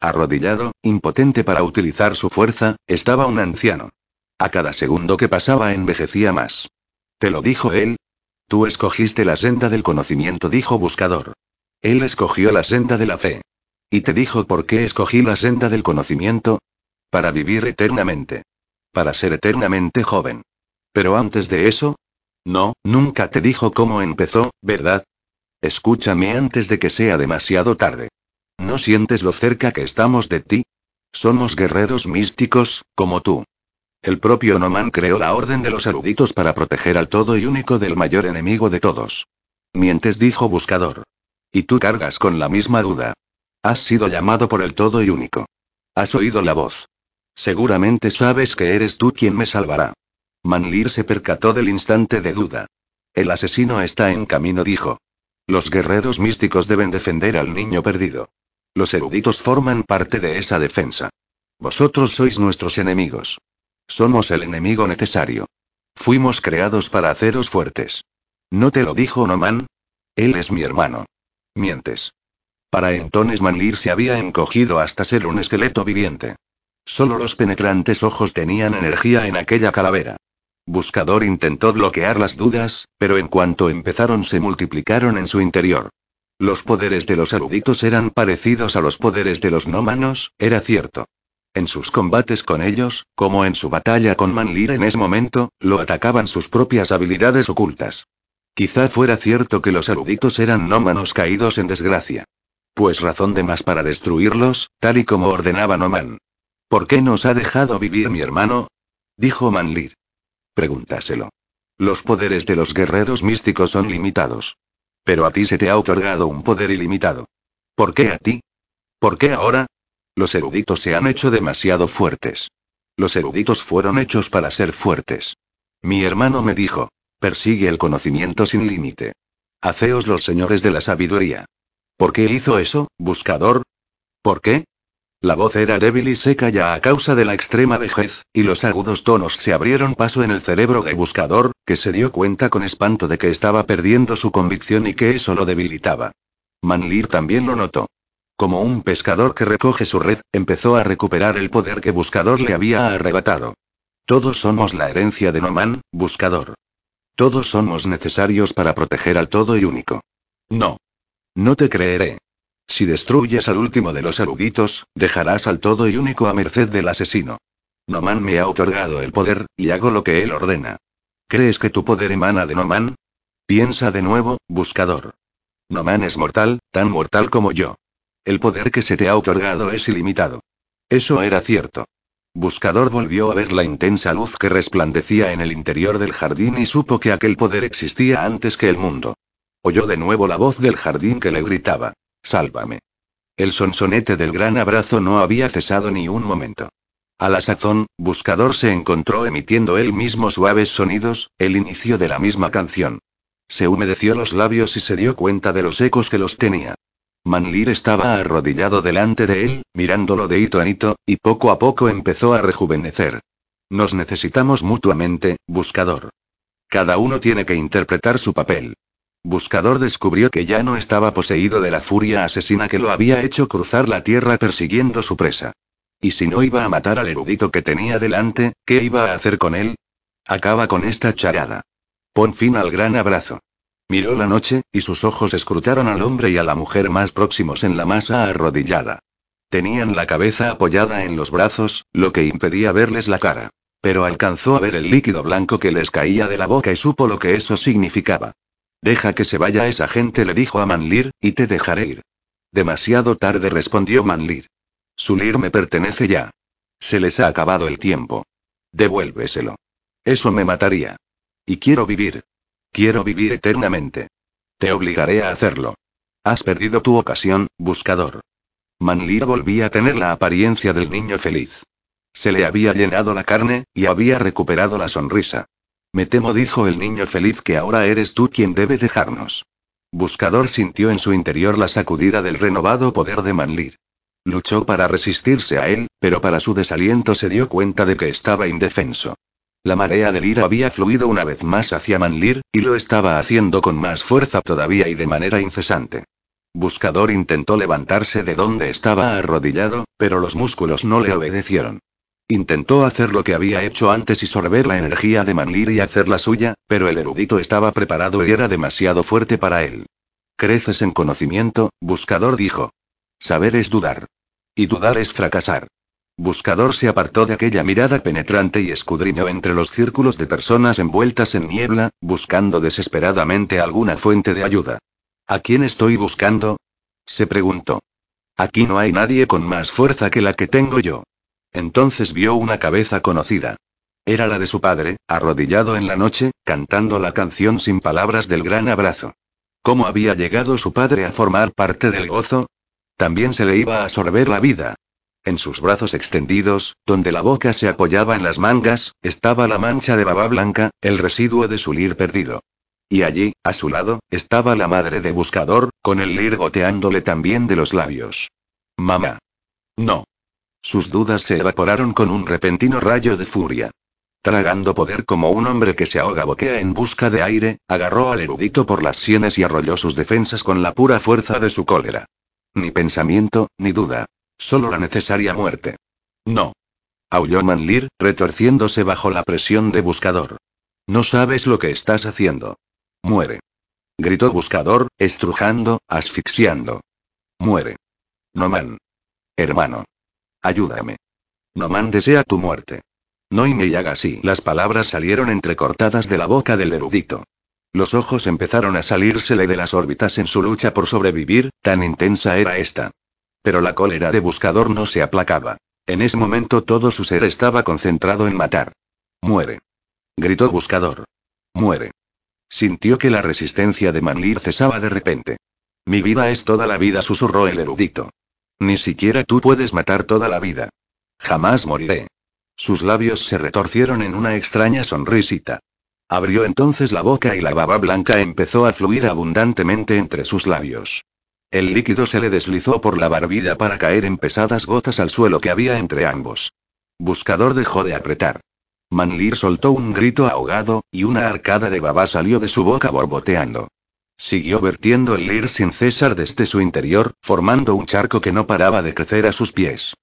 Speaker 2: Arrodillado, impotente para utilizar su fuerza, estaba un anciano. A cada segundo que pasaba envejecía más. ¿Te lo dijo él? Tú escogiste la senda del conocimiento, dijo Buscador. Él escogió la senda de la fe. ¿Y te dijo por qué escogí la senda del conocimiento? Para vivir eternamente. Para ser eternamente joven. Pero antes de eso? No, nunca te dijo cómo empezó, ¿verdad? Escúchame antes de que sea demasiado tarde. ¿No sientes lo cerca que estamos de ti? Somos guerreros místicos, como tú. El propio Noman creó la Orden de los Eruditos para proteger al todo y único del mayor enemigo de todos. Mientes, dijo Buscador. Y tú cargas con la misma duda. Has sido llamado por el todo y único. Has oído la voz. Seguramente sabes que eres tú quien me salvará. Manlir se percató del instante de duda. El asesino está en camino, dijo. Los guerreros místicos deben defender al niño perdido. Los eruditos forman parte de esa defensa. Vosotros sois nuestros enemigos. Somos el enemigo necesario. Fuimos creados para haceros fuertes. ¿No te lo dijo Noman? Él es mi hermano. Mientes. Para entonces Manlir se había encogido hasta ser un esqueleto viviente. Solo los penetrantes ojos tenían energía en aquella calavera. Buscador intentó bloquear las dudas, pero en cuanto empezaron se multiplicaron en su interior. Los poderes de los eruditos eran parecidos a los poderes de los nómanos, era cierto. En sus combates con ellos, como en su batalla con Manlir en ese momento, lo atacaban sus propias habilidades ocultas. Quizá fuera cierto que los eruditos eran nómanos caídos en desgracia. Pues razón de más para destruirlos, tal y como ordenaba Noman. ¿Por qué nos ha dejado vivir mi hermano? Dijo Manlir. Pregúntaselo. Los poderes de los guerreros místicos son limitados. Pero a ti se te ha otorgado un poder ilimitado. ¿Por qué a ti? ¿Por qué ahora? Los eruditos se han hecho demasiado fuertes. Los eruditos fueron hechos para ser fuertes. Mi hermano me dijo, persigue el conocimiento sin límite. Haceos los señores de la sabiduría. ¿Por qué hizo eso, buscador? ¿Por qué? La voz era débil y seca ya a causa de la extrema vejez, y los agudos tonos se abrieron paso en el cerebro de buscador, que se dio cuenta con espanto de que estaba perdiendo su convicción y que eso lo debilitaba. Manlir también lo notó. Como un pescador que recoge su red, empezó a recuperar el poder que Buscador le había arrebatado. Todos somos la herencia de Noman, Buscador. Todos somos necesarios para proteger al todo y único. No. No te creeré. Si destruyes al último de los eruditos, dejarás al todo y único a merced del asesino. Noman me ha otorgado el poder, y hago lo que él ordena. ¿Crees que tu poder emana de Noman? Piensa de nuevo, buscador. Noman es mortal, tan mortal como yo. El poder que se te ha otorgado es ilimitado. Eso era cierto. Buscador volvió a ver la intensa luz que resplandecía en el interior del jardín y supo que aquel poder existía antes que el mundo. Oyó de nuevo la voz del jardín que le gritaba. Sálvame. El sonsonete del gran abrazo no había cesado ni un momento. A la sazón, Buscador se encontró emitiendo él mismo suaves sonidos, el inicio de la misma canción. Se humedeció los labios y se dio cuenta de los ecos que los tenía. Manlir estaba arrodillado delante de él, mirándolo de hito en hito, y poco a poco empezó a rejuvenecer. Nos necesitamos mutuamente, buscador. Cada uno tiene que interpretar su papel. Buscador descubrió que ya no estaba poseído de la furia asesina que lo había hecho cruzar la tierra persiguiendo su presa. ¿Y si no iba a matar al erudito que tenía delante, qué iba a hacer con él? Acaba con esta charada. Pon fin al gran abrazo. Miró la noche, y sus ojos escrutaron al hombre y a la mujer más próximos en la masa arrodillada. Tenían la cabeza apoyada en los brazos, lo que impedía verles la cara. Pero alcanzó a ver el líquido blanco que les caía de la boca y supo lo que eso significaba. Deja que se vaya esa gente, le dijo a Manlir, y te dejaré ir. Demasiado tarde respondió Manlir. Sulir me pertenece ya. Se les ha acabado el tiempo. Devuélveselo. Eso me mataría. Y quiero vivir. Quiero vivir eternamente. Te obligaré a hacerlo. Has perdido tu ocasión, buscador. Manlir volvía a tener la apariencia del niño feliz. Se le había llenado la carne, y había recuperado la sonrisa. Me temo, dijo el niño feliz, que ahora eres tú quien debe dejarnos. Buscador sintió en su interior la sacudida del renovado poder de Manlir. Luchó para resistirse a él, pero para su desaliento se dio cuenta de que estaba indefenso. La marea del ira había fluido una vez más hacia Manlir, y lo estaba haciendo con más fuerza todavía y de manera incesante. Buscador intentó levantarse de donde estaba arrodillado, pero los músculos no le obedecieron. Intentó hacer lo que había hecho antes y sorber la energía de Manlir y hacer la suya, pero el erudito estaba preparado y era demasiado fuerte para él. Creces en conocimiento, buscador dijo. Saber es dudar. Y dudar es fracasar. Buscador se apartó de aquella mirada penetrante y escudriñó entre los círculos de personas envueltas en niebla, buscando desesperadamente alguna fuente de ayuda. ¿A quién estoy buscando? se preguntó. Aquí no hay nadie con más fuerza que la que tengo yo. Entonces vio una cabeza conocida. Era la de su padre, arrodillado en la noche, cantando la canción sin palabras del gran abrazo. ¿Cómo había llegado su padre a formar parte del gozo? También se le iba a sorber la vida, en sus brazos extendidos, donde la boca se apoyaba en las mangas, estaba la mancha de baba blanca, el residuo de su lir perdido. Y allí, a su lado, estaba la madre de Buscador, con el lir goteándole también de los labios. Mamá. No. Sus dudas se evaporaron con un repentino rayo de furia. Tragando poder como un hombre que se ahoga boquea en busca de aire, agarró al erudito por las sienes y arrolló sus defensas con la pura fuerza de su cólera. Ni pensamiento, ni duda. Solo la necesaria muerte. No. Aulló Manlir, retorciéndose bajo la presión de Buscador. No sabes lo que estás haciendo. Muere. Gritó Buscador, estrujando, asfixiando. Muere. Noman. Hermano. Ayúdame. Noman desea tu muerte. No y así. Las palabras salieron entrecortadas de la boca del erudito. Los ojos empezaron a salírsele de las órbitas en su lucha por sobrevivir, tan intensa era esta. Pero la cólera de Buscador no se aplacaba. En ese momento todo su ser estaba concentrado en matar. Muere. Gritó Buscador. Muere. Sintió que la resistencia de Manlir cesaba de repente. Mi vida es toda la vida, susurró el erudito. Ni siquiera tú puedes matar toda la vida. Jamás moriré. Sus labios se retorcieron en una extraña sonrisita. Abrió entonces la boca y la baba blanca empezó a fluir abundantemente entre sus labios. El líquido se le deslizó por la barbilla para caer en pesadas gotas al suelo que había entre ambos. Buscador dejó de apretar. Manlir soltó un grito ahogado, y una arcada de baba salió de su boca borboteando. Siguió vertiendo el lir sin cesar desde su interior, formando un charco que no paraba de crecer a sus pies.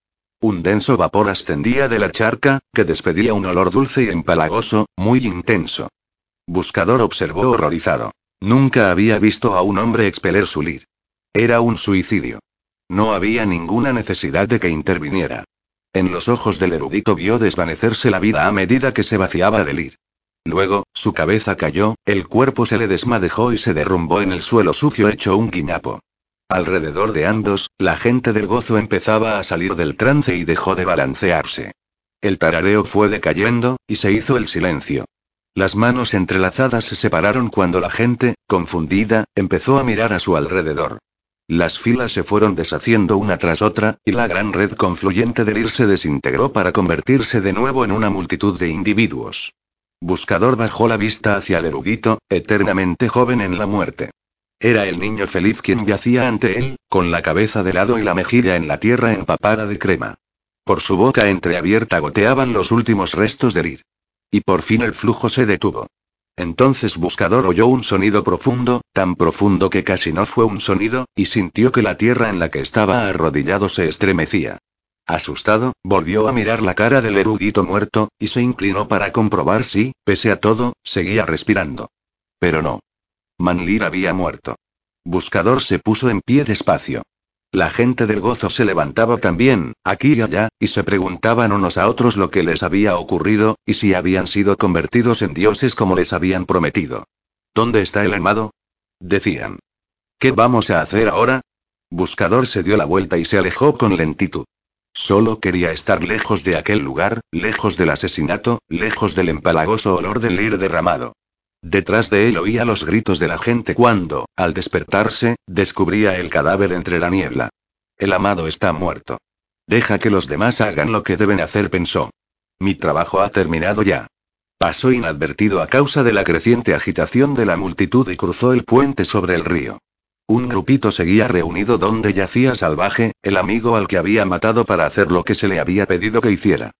Speaker 2: Un denso vapor ascendía de la charca, que despedía un olor dulce y empalagoso, muy intenso. Buscador observó horrorizado. Nunca había visto a un hombre expeler su lir. Era un suicidio. No había ninguna necesidad de que interviniera. En los ojos del erudito vio desvanecerse la vida a medida que se vaciaba del lir. Luego, su cabeza cayó, el cuerpo se le desmadejó y se derrumbó en el suelo sucio hecho un guiñapo. Alrededor de ambos, la gente del gozo empezaba a salir del trance y dejó de balancearse. El tarareo fue decayendo, y se hizo el silencio. Las manos entrelazadas se separaron cuando la gente, confundida, empezó a mirar a su alrededor. Las filas se fueron deshaciendo una tras otra, y la gran red confluyente del ir se desintegró para convertirse de nuevo en una multitud de individuos. Buscador bajó la vista hacia el erudito, eternamente joven en la muerte. Era el niño feliz quien yacía ante él, con la cabeza de lado y la mejilla en la tierra empapada de crema. Por su boca entreabierta goteaban los últimos restos del ir. Y por fin el flujo se detuvo. Entonces Buscador oyó un sonido profundo, tan profundo que casi no fue un sonido, y sintió que la tierra en la que estaba arrodillado se estremecía. Asustado, volvió a mirar la cara del erudito muerto, y se inclinó para comprobar si, pese a todo, seguía respirando. Pero no. Manlir había muerto. Buscador se puso en pie despacio. La gente del gozo se levantaba también, aquí y allá, y se preguntaban unos a otros lo que les había ocurrido, y si habían sido convertidos en dioses como les habían prometido. ¿Dónde está el amado? Decían. ¿Qué vamos a hacer ahora? Buscador se dio la vuelta y se alejó con lentitud. Solo quería estar lejos de aquel lugar, lejos del asesinato, lejos del empalagoso olor del lir derramado. Detrás de él oía los gritos de la gente cuando, al despertarse, descubría el cadáver entre la niebla. El amado está muerto. Deja que los demás hagan lo que deben hacer, pensó. Mi trabajo ha terminado ya. Pasó inadvertido a causa de la creciente agitación de la multitud y cruzó el puente sobre el río. Un grupito seguía reunido donde yacía Salvaje, el amigo al que había matado para hacer lo que se le había pedido que hiciera.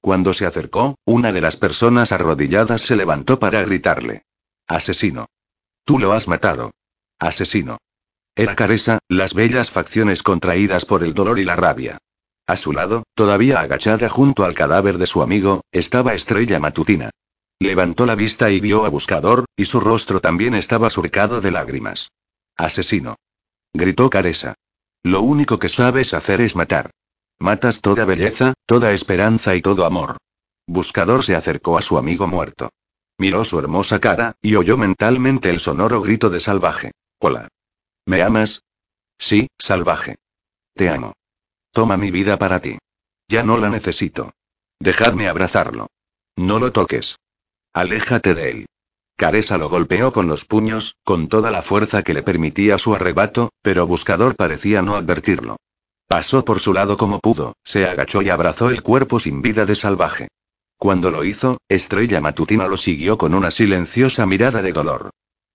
Speaker 2: Cuando se acercó, una de las personas arrodilladas se levantó para gritarle. Asesino. Tú lo has matado. Asesino. Era Caresa, las bellas facciones contraídas por el dolor y la rabia. A su lado, todavía agachada junto al cadáver de su amigo, estaba Estrella Matutina. Levantó la vista y vio a Buscador, y su rostro también estaba surcado de lágrimas. Asesino. Gritó Caresa. Lo único que sabes hacer es matar. Matas toda belleza, toda esperanza y todo amor. Buscador se acercó a su amigo muerto. Miró su hermosa cara, y oyó mentalmente el sonoro grito de salvaje. Hola. ¿Me amas? Sí, salvaje. Te amo. Toma mi vida para ti. Ya no la necesito. Dejadme abrazarlo. No lo toques. Aléjate de él. Caresa lo golpeó con los puños, con toda la fuerza que le permitía su arrebato, pero Buscador parecía no advertirlo. Pasó por su lado como pudo, se agachó y abrazó el cuerpo sin vida de salvaje. Cuando lo hizo, Estrella Matutina lo siguió con una silenciosa mirada de dolor.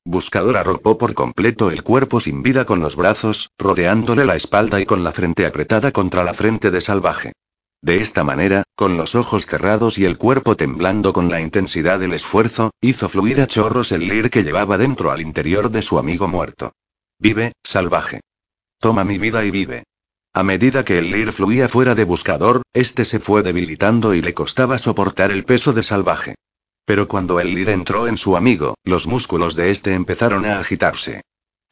Speaker 2: Buscador arropó por completo el cuerpo sin vida con los brazos, rodeándole la espalda y con la frente apretada contra la frente de salvaje. De esta manera, con los ojos cerrados y el cuerpo temblando con la intensidad del esfuerzo, hizo fluir a chorros el lir que llevaba dentro al interior de su amigo muerto. Vive, salvaje. Toma mi vida y vive. A medida que el lir fluía fuera de buscador, este se fue debilitando y le costaba soportar el peso de salvaje. Pero cuando el lir entró en su amigo, los músculos de este empezaron a agitarse.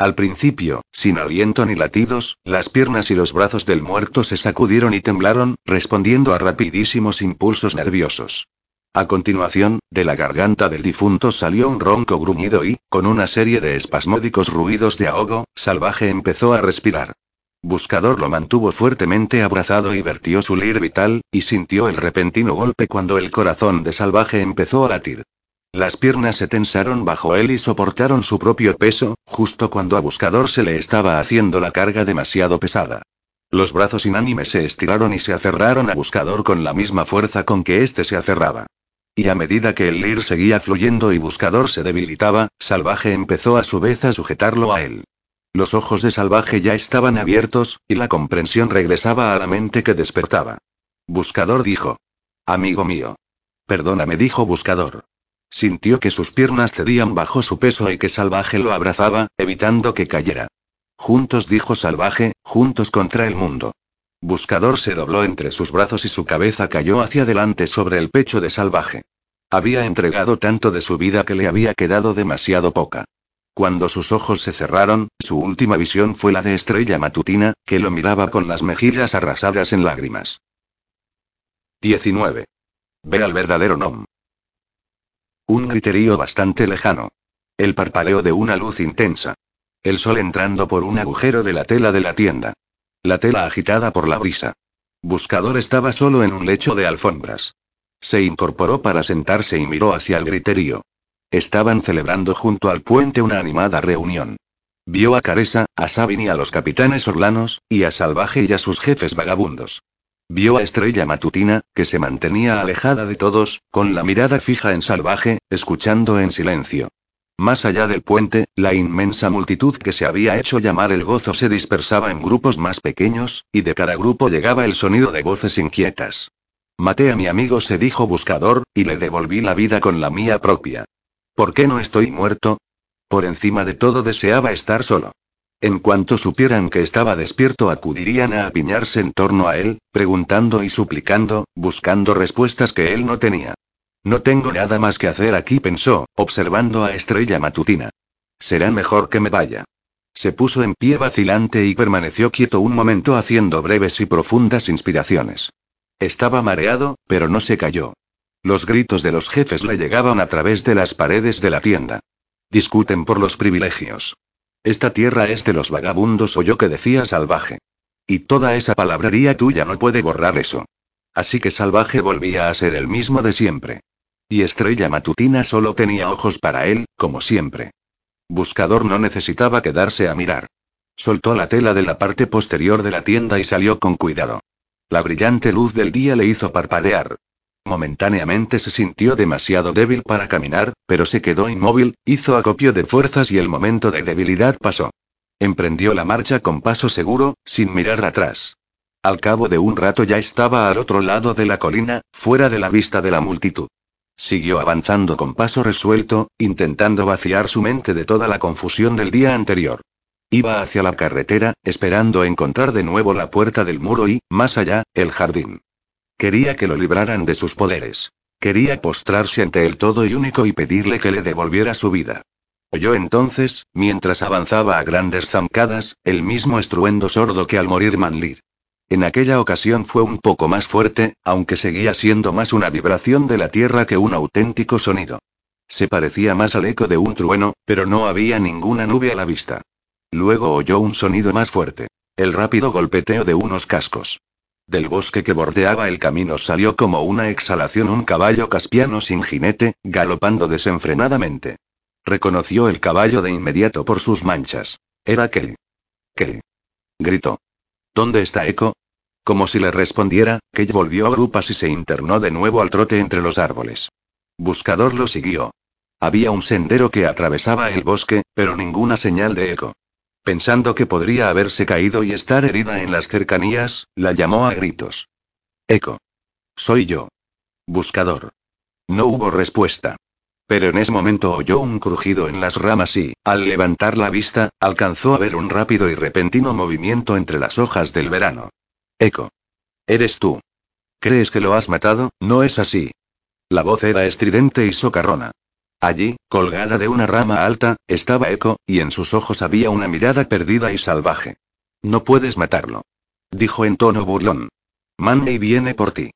Speaker 2: Al principio, sin aliento ni latidos, las piernas y los brazos del muerto se sacudieron y temblaron, respondiendo a rapidísimos impulsos nerviosos. A continuación, de la garganta del difunto salió un ronco gruñido y, con una serie de espasmódicos ruidos de ahogo, Salvaje empezó a respirar. Buscador lo mantuvo fuertemente abrazado y vertió su lir vital, y sintió el repentino golpe cuando el corazón de Salvaje empezó a latir. Las piernas se tensaron bajo él y soportaron su propio peso, justo cuando a Buscador se le estaba haciendo la carga demasiado pesada. Los brazos inánimes se estiraron y se aferraron a Buscador con la misma fuerza con que éste se aferraba. Y a medida que el Lir seguía fluyendo y Buscador se debilitaba, Salvaje empezó a su vez a sujetarlo a él. Los ojos de Salvaje ya estaban abiertos, y la comprensión regresaba a la mente que despertaba. Buscador dijo. Amigo mío. Perdóname, dijo Buscador. Sintió que sus piernas cedían bajo su peso y que Salvaje lo abrazaba, evitando que cayera. Juntos, dijo Salvaje, juntos contra el mundo. Buscador se dobló entre sus brazos y su cabeza cayó hacia adelante sobre el pecho de Salvaje. Había entregado tanto de su vida que le había quedado demasiado poca. Cuando sus ojos se cerraron, su última visión fue la de Estrella Matutina, que lo miraba con las mejillas arrasadas en lágrimas. 19. Ve al verdadero Nom. Un griterío bastante lejano. El parpadeo de una luz intensa. El sol entrando por un agujero de la tela de la tienda. La tela agitada por la brisa. Buscador estaba solo en un lecho de alfombras. Se incorporó para sentarse y miró hacia el griterío. Estaban celebrando junto al puente una animada reunión. Vio a Caresa, a Sabin y a los capitanes orlanos, y a Salvaje y a sus jefes vagabundos. Vio a Estrella Matutina, que se mantenía alejada de todos, con la mirada fija en Salvaje, escuchando en silencio. Más allá del puente, la inmensa multitud que se había hecho llamar el gozo se dispersaba en grupos más pequeños, y de cada grupo llegaba el sonido de voces inquietas. Maté a mi amigo, se dijo buscador, y le devolví la vida con la mía propia. ¿Por qué no estoy muerto? Por encima de todo deseaba estar solo. En cuanto supieran que estaba despierto acudirían a apiñarse en torno a él, preguntando y suplicando, buscando respuestas que él no tenía. No tengo nada más que hacer aquí, pensó, observando a Estrella Matutina. Será mejor que me vaya. Se puso en pie vacilante y permaneció quieto un momento haciendo breves y profundas inspiraciones. Estaba mareado, pero no se cayó. Los gritos de los jefes le llegaban a través de las paredes de la tienda. Discuten por los privilegios. Esta tierra es de los vagabundos, oyó que decía salvaje. Y toda esa palabrería tuya no puede borrar eso. Así que salvaje volvía a ser el mismo de siempre. Y estrella matutina solo tenía ojos para él, como siempre. Buscador no necesitaba quedarse a mirar. Soltó la tela de la parte posterior de la tienda y salió con cuidado. La brillante luz del día le hizo parpadear. Momentáneamente se sintió demasiado débil para caminar, pero se quedó inmóvil, hizo acopio de fuerzas y el momento de debilidad pasó. Emprendió la marcha con paso seguro, sin mirar atrás. Al cabo de un rato ya estaba al otro lado de la colina, fuera de la vista de la multitud. Siguió avanzando con paso resuelto, intentando vaciar su mente de toda la confusión del día anterior. Iba hacia la carretera, esperando encontrar de nuevo la puerta del muro y, más allá, el jardín. Quería que lo libraran de sus poderes. Quería postrarse ante el todo y único y pedirle que le devolviera su vida. Oyó entonces, mientras avanzaba a grandes zancadas, el mismo estruendo sordo que al morir Manlir. En aquella ocasión fue un poco más fuerte, aunque seguía siendo más una vibración de la tierra que un auténtico sonido. Se parecía más al eco de un trueno, pero no había ninguna nube a la vista. Luego oyó un sonido más fuerte. El rápido golpeteo de unos cascos. Del bosque que bordeaba el camino salió como una exhalación un caballo caspiano sin jinete, galopando desenfrenadamente. Reconoció el caballo de inmediato por sus manchas. Era Kelly. Kelly. Gritó. ¿Dónde está Echo? Como si le respondiera, Kelly volvió a grupas y se internó de nuevo al trote entre los árboles. Buscador lo siguió. Había un sendero que atravesaba el bosque, pero ninguna señal de eco. Pensando que podría haberse caído y estar herida en las cercanías, la llamó a gritos. Eco. Soy yo. Buscador. No hubo respuesta. Pero en ese momento oyó un crujido en las ramas y, al levantar la vista, alcanzó a ver un rápido y repentino movimiento entre las hojas del verano. Eco. Eres tú. ¿Crees que lo has matado? No es así. La voz era estridente y socarrona. Allí, colgada de una rama alta, estaba Eco, y en sus ojos había una mirada perdida y salvaje. No puedes matarlo. Dijo en tono burlón. Manny viene por ti.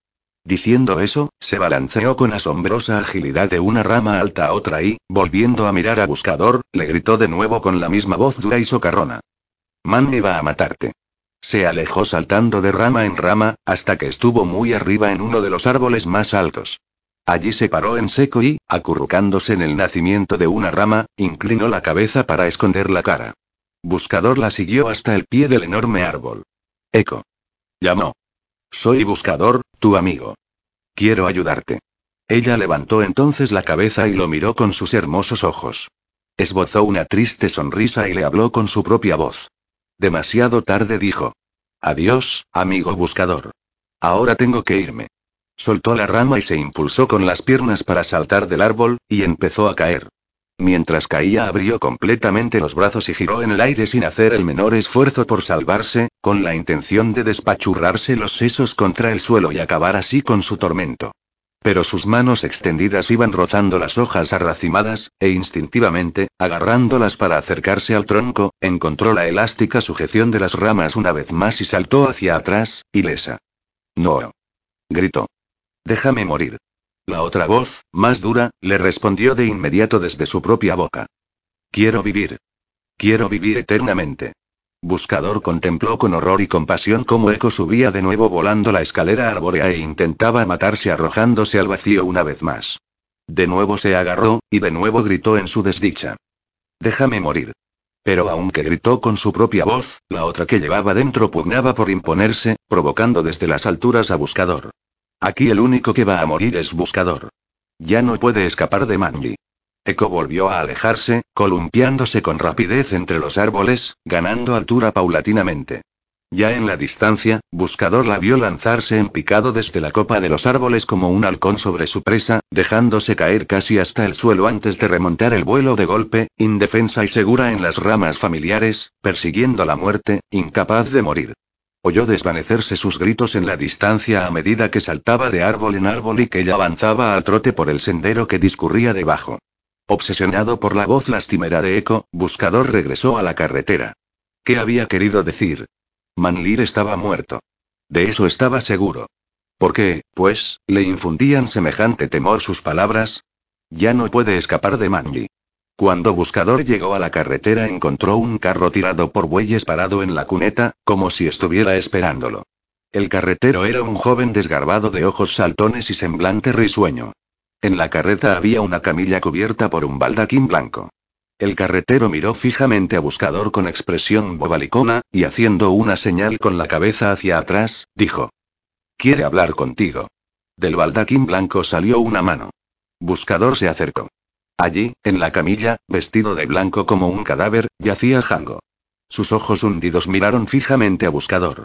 Speaker 2: Diciendo eso, se balanceó con asombrosa agilidad de una rama alta a otra y, volviendo a mirar a Buscador, le gritó de nuevo con la misma voz dura y socarrona. Manny va a matarte. Se alejó saltando de rama en rama, hasta que estuvo muy arriba en uno de los árboles más altos. Allí se paró en seco y, acurrucándose en el nacimiento de una rama, inclinó la cabeza para esconder la cara. Buscador la siguió hasta el pie del enorme árbol. Eco. Llamó. Soy Buscador, tu amigo. Quiero ayudarte. Ella levantó entonces la cabeza y lo miró con sus hermosos ojos. Esbozó una triste sonrisa y le habló con su propia voz. Demasiado tarde dijo. Adiós, amigo buscador. Ahora tengo que irme. Soltó la rama y se impulsó con las piernas para saltar del árbol, y empezó a caer. Mientras caía abrió completamente los brazos y giró en el aire sin hacer el menor esfuerzo por salvarse, con la intención de despachurrarse los sesos contra el suelo y acabar así con su tormento. Pero sus manos extendidas iban rozando las hojas arracimadas, e instintivamente, agarrándolas para acercarse al tronco, encontró la elástica sujeción de las ramas una vez más y saltó hacia atrás, ilesa. No. Gritó. Déjame morir. La otra voz, más dura, le respondió de inmediato desde su propia boca. Quiero vivir. Quiero vivir eternamente. Buscador contempló con horror y compasión cómo Eco subía de nuevo volando la escalera arbórea e intentaba matarse arrojándose al vacío una vez más. De nuevo se agarró, y de nuevo gritó en su desdicha. Déjame morir. Pero aunque gritó con su propia voz, la otra que llevaba dentro pugnaba por imponerse, provocando desde las alturas a Buscador. Aquí el único que va a morir es Buscador. Ya no puede escapar de Manji. Echo volvió a alejarse, columpiándose con rapidez entre los árboles, ganando altura paulatinamente. Ya en la distancia, Buscador la vio lanzarse en picado desde la copa de los árboles como un halcón sobre su presa, dejándose caer casi hasta el suelo antes de remontar el vuelo de golpe, indefensa y segura en las ramas familiares, persiguiendo la muerte, incapaz de morir. Oyó desvanecerse sus gritos en la distancia a medida que saltaba de árbol en árbol y que ella avanzaba al trote por el sendero que discurría debajo. Obsesionado por la voz lastimera de Eco, Buscador regresó a la carretera. ¿Qué había querido decir? Manlir estaba muerto. De eso estaba seguro. ¿Por qué, pues, le infundían semejante temor sus palabras? Ya no puede escapar de Manji. Cuando Buscador llegó a la carretera encontró un carro tirado por bueyes parado en la cuneta, como si estuviera esperándolo. El carretero era un joven desgarbado de ojos saltones y semblante risueño. En la carreta había una camilla cubierta por un baldaquín blanco. El carretero miró fijamente a Buscador con expresión bobalicona, y haciendo una señal con la cabeza hacia atrás, dijo. Quiere hablar contigo. Del baldaquín blanco salió una mano. Buscador se acercó. Allí, en la camilla, vestido de blanco como un cadáver, yacía Jango. Sus ojos hundidos miraron fijamente a Buscador.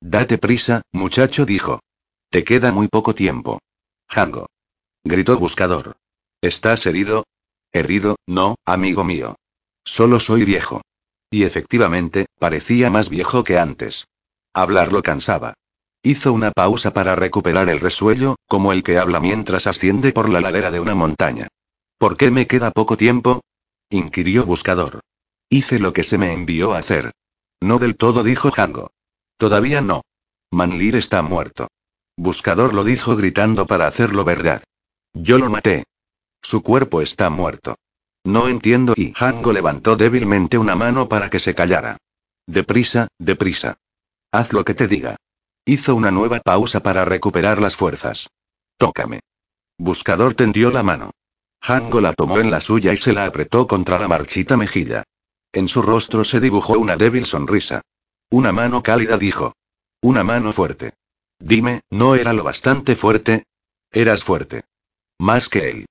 Speaker 2: Date prisa, muchacho, dijo. Te queda muy poco tiempo. Jango. Gritó Buscador. ¿Estás herido? Herido, no, amigo mío. Solo soy viejo. Y efectivamente, parecía más viejo que antes. Hablarlo cansaba. Hizo una pausa para recuperar el resuello, como el que habla mientras asciende por la ladera de una montaña. ¿Por qué me queda poco tiempo? inquirió Buscador. Hice lo que se me envió a hacer. No del todo, dijo Jango. Todavía no. Manlir está muerto. Buscador lo dijo gritando para hacerlo verdad. Yo lo maté. Su cuerpo está muerto. No entiendo y Hango levantó débilmente una mano para que se callara. Deprisa, deprisa. Haz lo que te diga. Hizo una nueva pausa para recuperar las fuerzas. Tócame. Buscador tendió la mano. Hango la tomó en la suya y se la apretó contra la marchita mejilla. En su rostro se dibujó una débil sonrisa. Una mano cálida dijo. Una mano fuerte. Dime, ¿no era lo bastante fuerte? Eras fuerte. Más que él.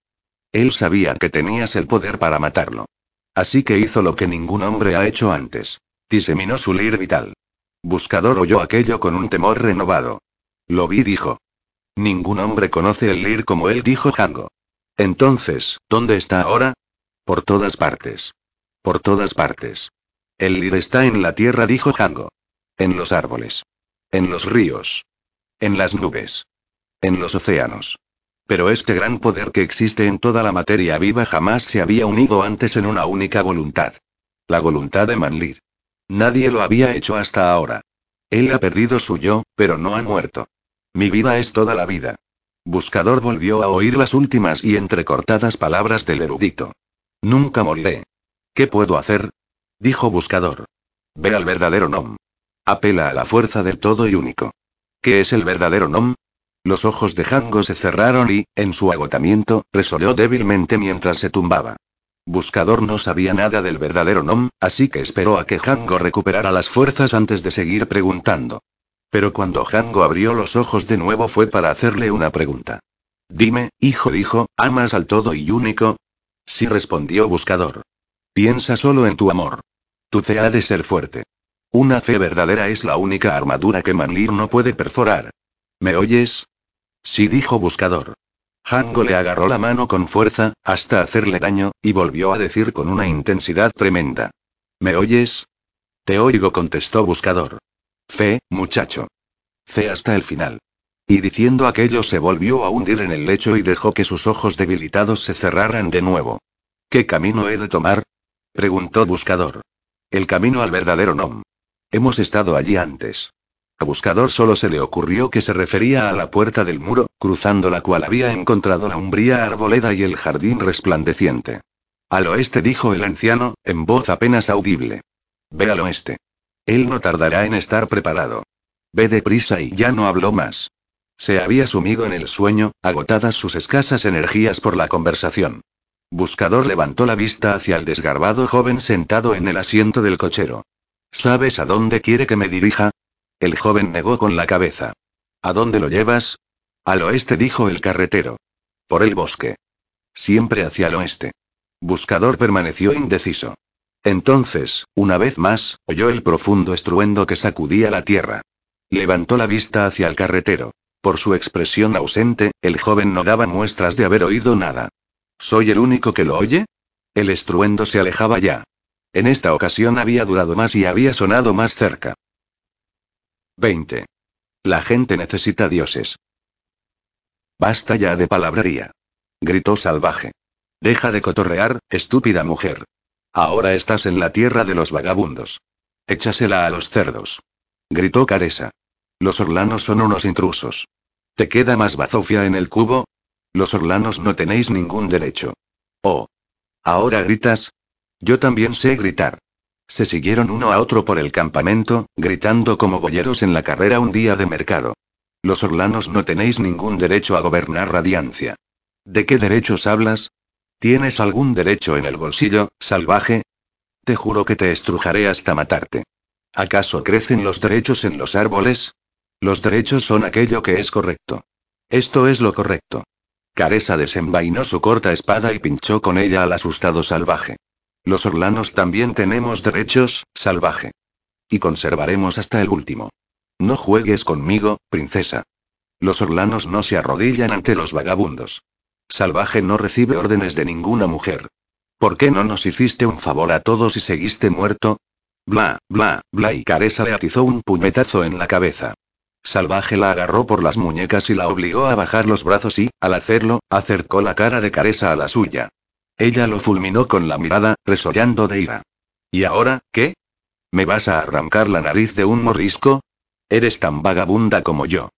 Speaker 2: Él sabía que tenías el poder para matarlo. Así que hizo lo que ningún hombre ha hecho antes. Diseminó su lir vital. Buscador oyó aquello con un temor renovado. Lo vi, dijo. Ningún hombre conoce el lir como él, dijo Jango. Entonces, ¿dónde está ahora? Por todas partes. Por todas partes. El lir está en la tierra, dijo Jango. En los árboles. En los ríos. En las nubes. En los océanos. Pero este gran poder que existe en toda la materia viva jamás se había unido antes en una única voluntad. La voluntad de Manlir. Nadie lo había hecho hasta ahora. Él ha perdido su yo, pero no ha muerto. Mi vida es toda la vida. Buscador volvió a oír las últimas y entrecortadas palabras del erudito. Nunca moriré. ¿Qué puedo hacer? dijo Buscador. Ve al verdadero Nom. Apela a la fuerza del todo y único. ¿Qué es el verdadero Nom? Los ojos de Jango se cerraron y, en su agotamiento, resolvió débilmente mientras se tumbaba. Buscador no sabía nada del verdadero Nom, así que esperó a que Jango recuperara las fuerzas antes de seguir preguntando. Pero cuando Jango abrió los ojos de nuevo fue para hacerle una pregunta. Dime, hijo dijo, ¿amas al todo y único? Sí respondió Buscador. Piensa solo en tu amor. Tu fe ha de ser fuerte. Una fe verdadera es la única armadura que Manlir no puede perforar. ¿Me oyes? Sí dijo Buscador. Hango le agarró la mano con fuerza, hasta hacerle daño, y volvió a decir con una intensidad tremenda. ¿Me oyes? Te oigo, contestó Buscador. Fe, muchacho. Fe hasta el final. Y diciendo aquello se volvió a hundir en el lecho y dejó que sus ojos debilitados se cerraran de nuevo. ¿Qué camino he de tomar? preguntó Buscador. El camino al verdadero Nom. Hemos estado allí antes. A Buscador solo se le ocurrió que se refería a la puerta del muro, cruzando la cual había encontrado la umbría arboleda y el jardín resplandeciente. Al oeste dijo el anciano, en voz apenas audible. Ve al oeste. Él no tardará en estar preparado. Ve deprisa y ya no habló más. Se había sumido en el sueño, agotadas sus escasas energías por la conversación. Buscador levantó la vista hacia el desgarbado joven sentado en el asiento del cochero. ¿Sabes a dónde quiere que me dirija? El joven negó con la cabeza. ¿A dónde lo llevas? Al oeste, dijo el carretero. Por el bosque. Siempre hacia el oeste. Buscador permaneció indeciso. Entonces, una vez más, oyó el profundo estruendo que sacudía la tierra. Levantó la vista hacia el carretero. Por su expresión ausente, el joven no daba muestras de haber oído nada. ¿Soy el único que lo oye? El estruendo se alejaba ya. En esta ocasión había durado más y había sonado más cerca. 20. La gente necesita dioses. Basta ya de palabrería. Gritó salvaje. Deja de cotorrear, estúpida mujer. Ahora estás en la tierra de los vagabundos. Échasela a los cerdos. Gritó Caresa. Los orlanos son unos intrusos. ¿Te queda más bazofia en el cubo? Los orlanos no tenéis ningún derecho. Oh. ¿Ahora gritas? Yo también sé gritar. Se siguieron uno a otro por el campamento, gritando como boyeros en la carrera un día de mercado. Los orlanos no tenéis ningún derecho a gobernar Radiancia. ¿De qué derechos hablas? ¿Tienes algún derecho en el bolsillo, salvaje? Te juro que te estrujaré hasta matarte. ¿Acaso crecen los derechos en los árboles? Los derechos son aquello que es correcto. Esto es lo correcto. Caresa desenvainó su corta espada y pinchó con ella al asustado salvaje. Los orlanos también tenemos derechos, salvaje. Y conservaremos hasta el último. No juegues conmigo, princesa. Los orlanos no se arrodillan ante los vagabundos. Salvaje no recibe órdenes de ninguna mujer. ¿Por qué no nos hiciste un favor a todos y seguiste muerto? Bla, bla, bla y Caresa le atizó un puñetazo en la cabeza. Salvaje la agarró por las muñecas y la obligó a bajar los brazos y, al hacerlo, acercó la cara de Caresa a la suya. Ella lo fulminó con la mirada, resollando de ira. ¿Y ahora, qué? ¿Me vas a arrancar la nariz de un morrisco? Eres tan vagabunda como yo.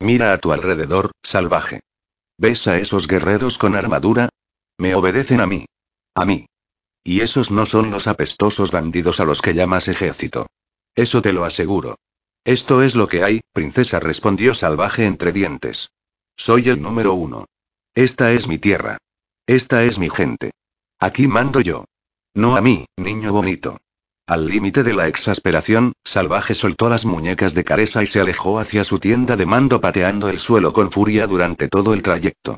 Speaker 2: Mira a tu alrededor, salvaje. ¿Ves a esos guerreros con armadura? Me obedecen a mí. A mí. Y esos no son los apestosos bandidos a los que llamas ejército. Eso te lo aseguro. Esto es lo que hay, princesa, respondió salvaje entre dientes. Soy el número uno. Esta es mi tierra. Esta es mi gente. Aquí mando yo. No a mí, niño bonito. Al límite de la exasperación, Salvaje soltó las muñecas de Caresa y se alejó hacia su tienda de mando pateando el suelo con furia durante todo el trayecto.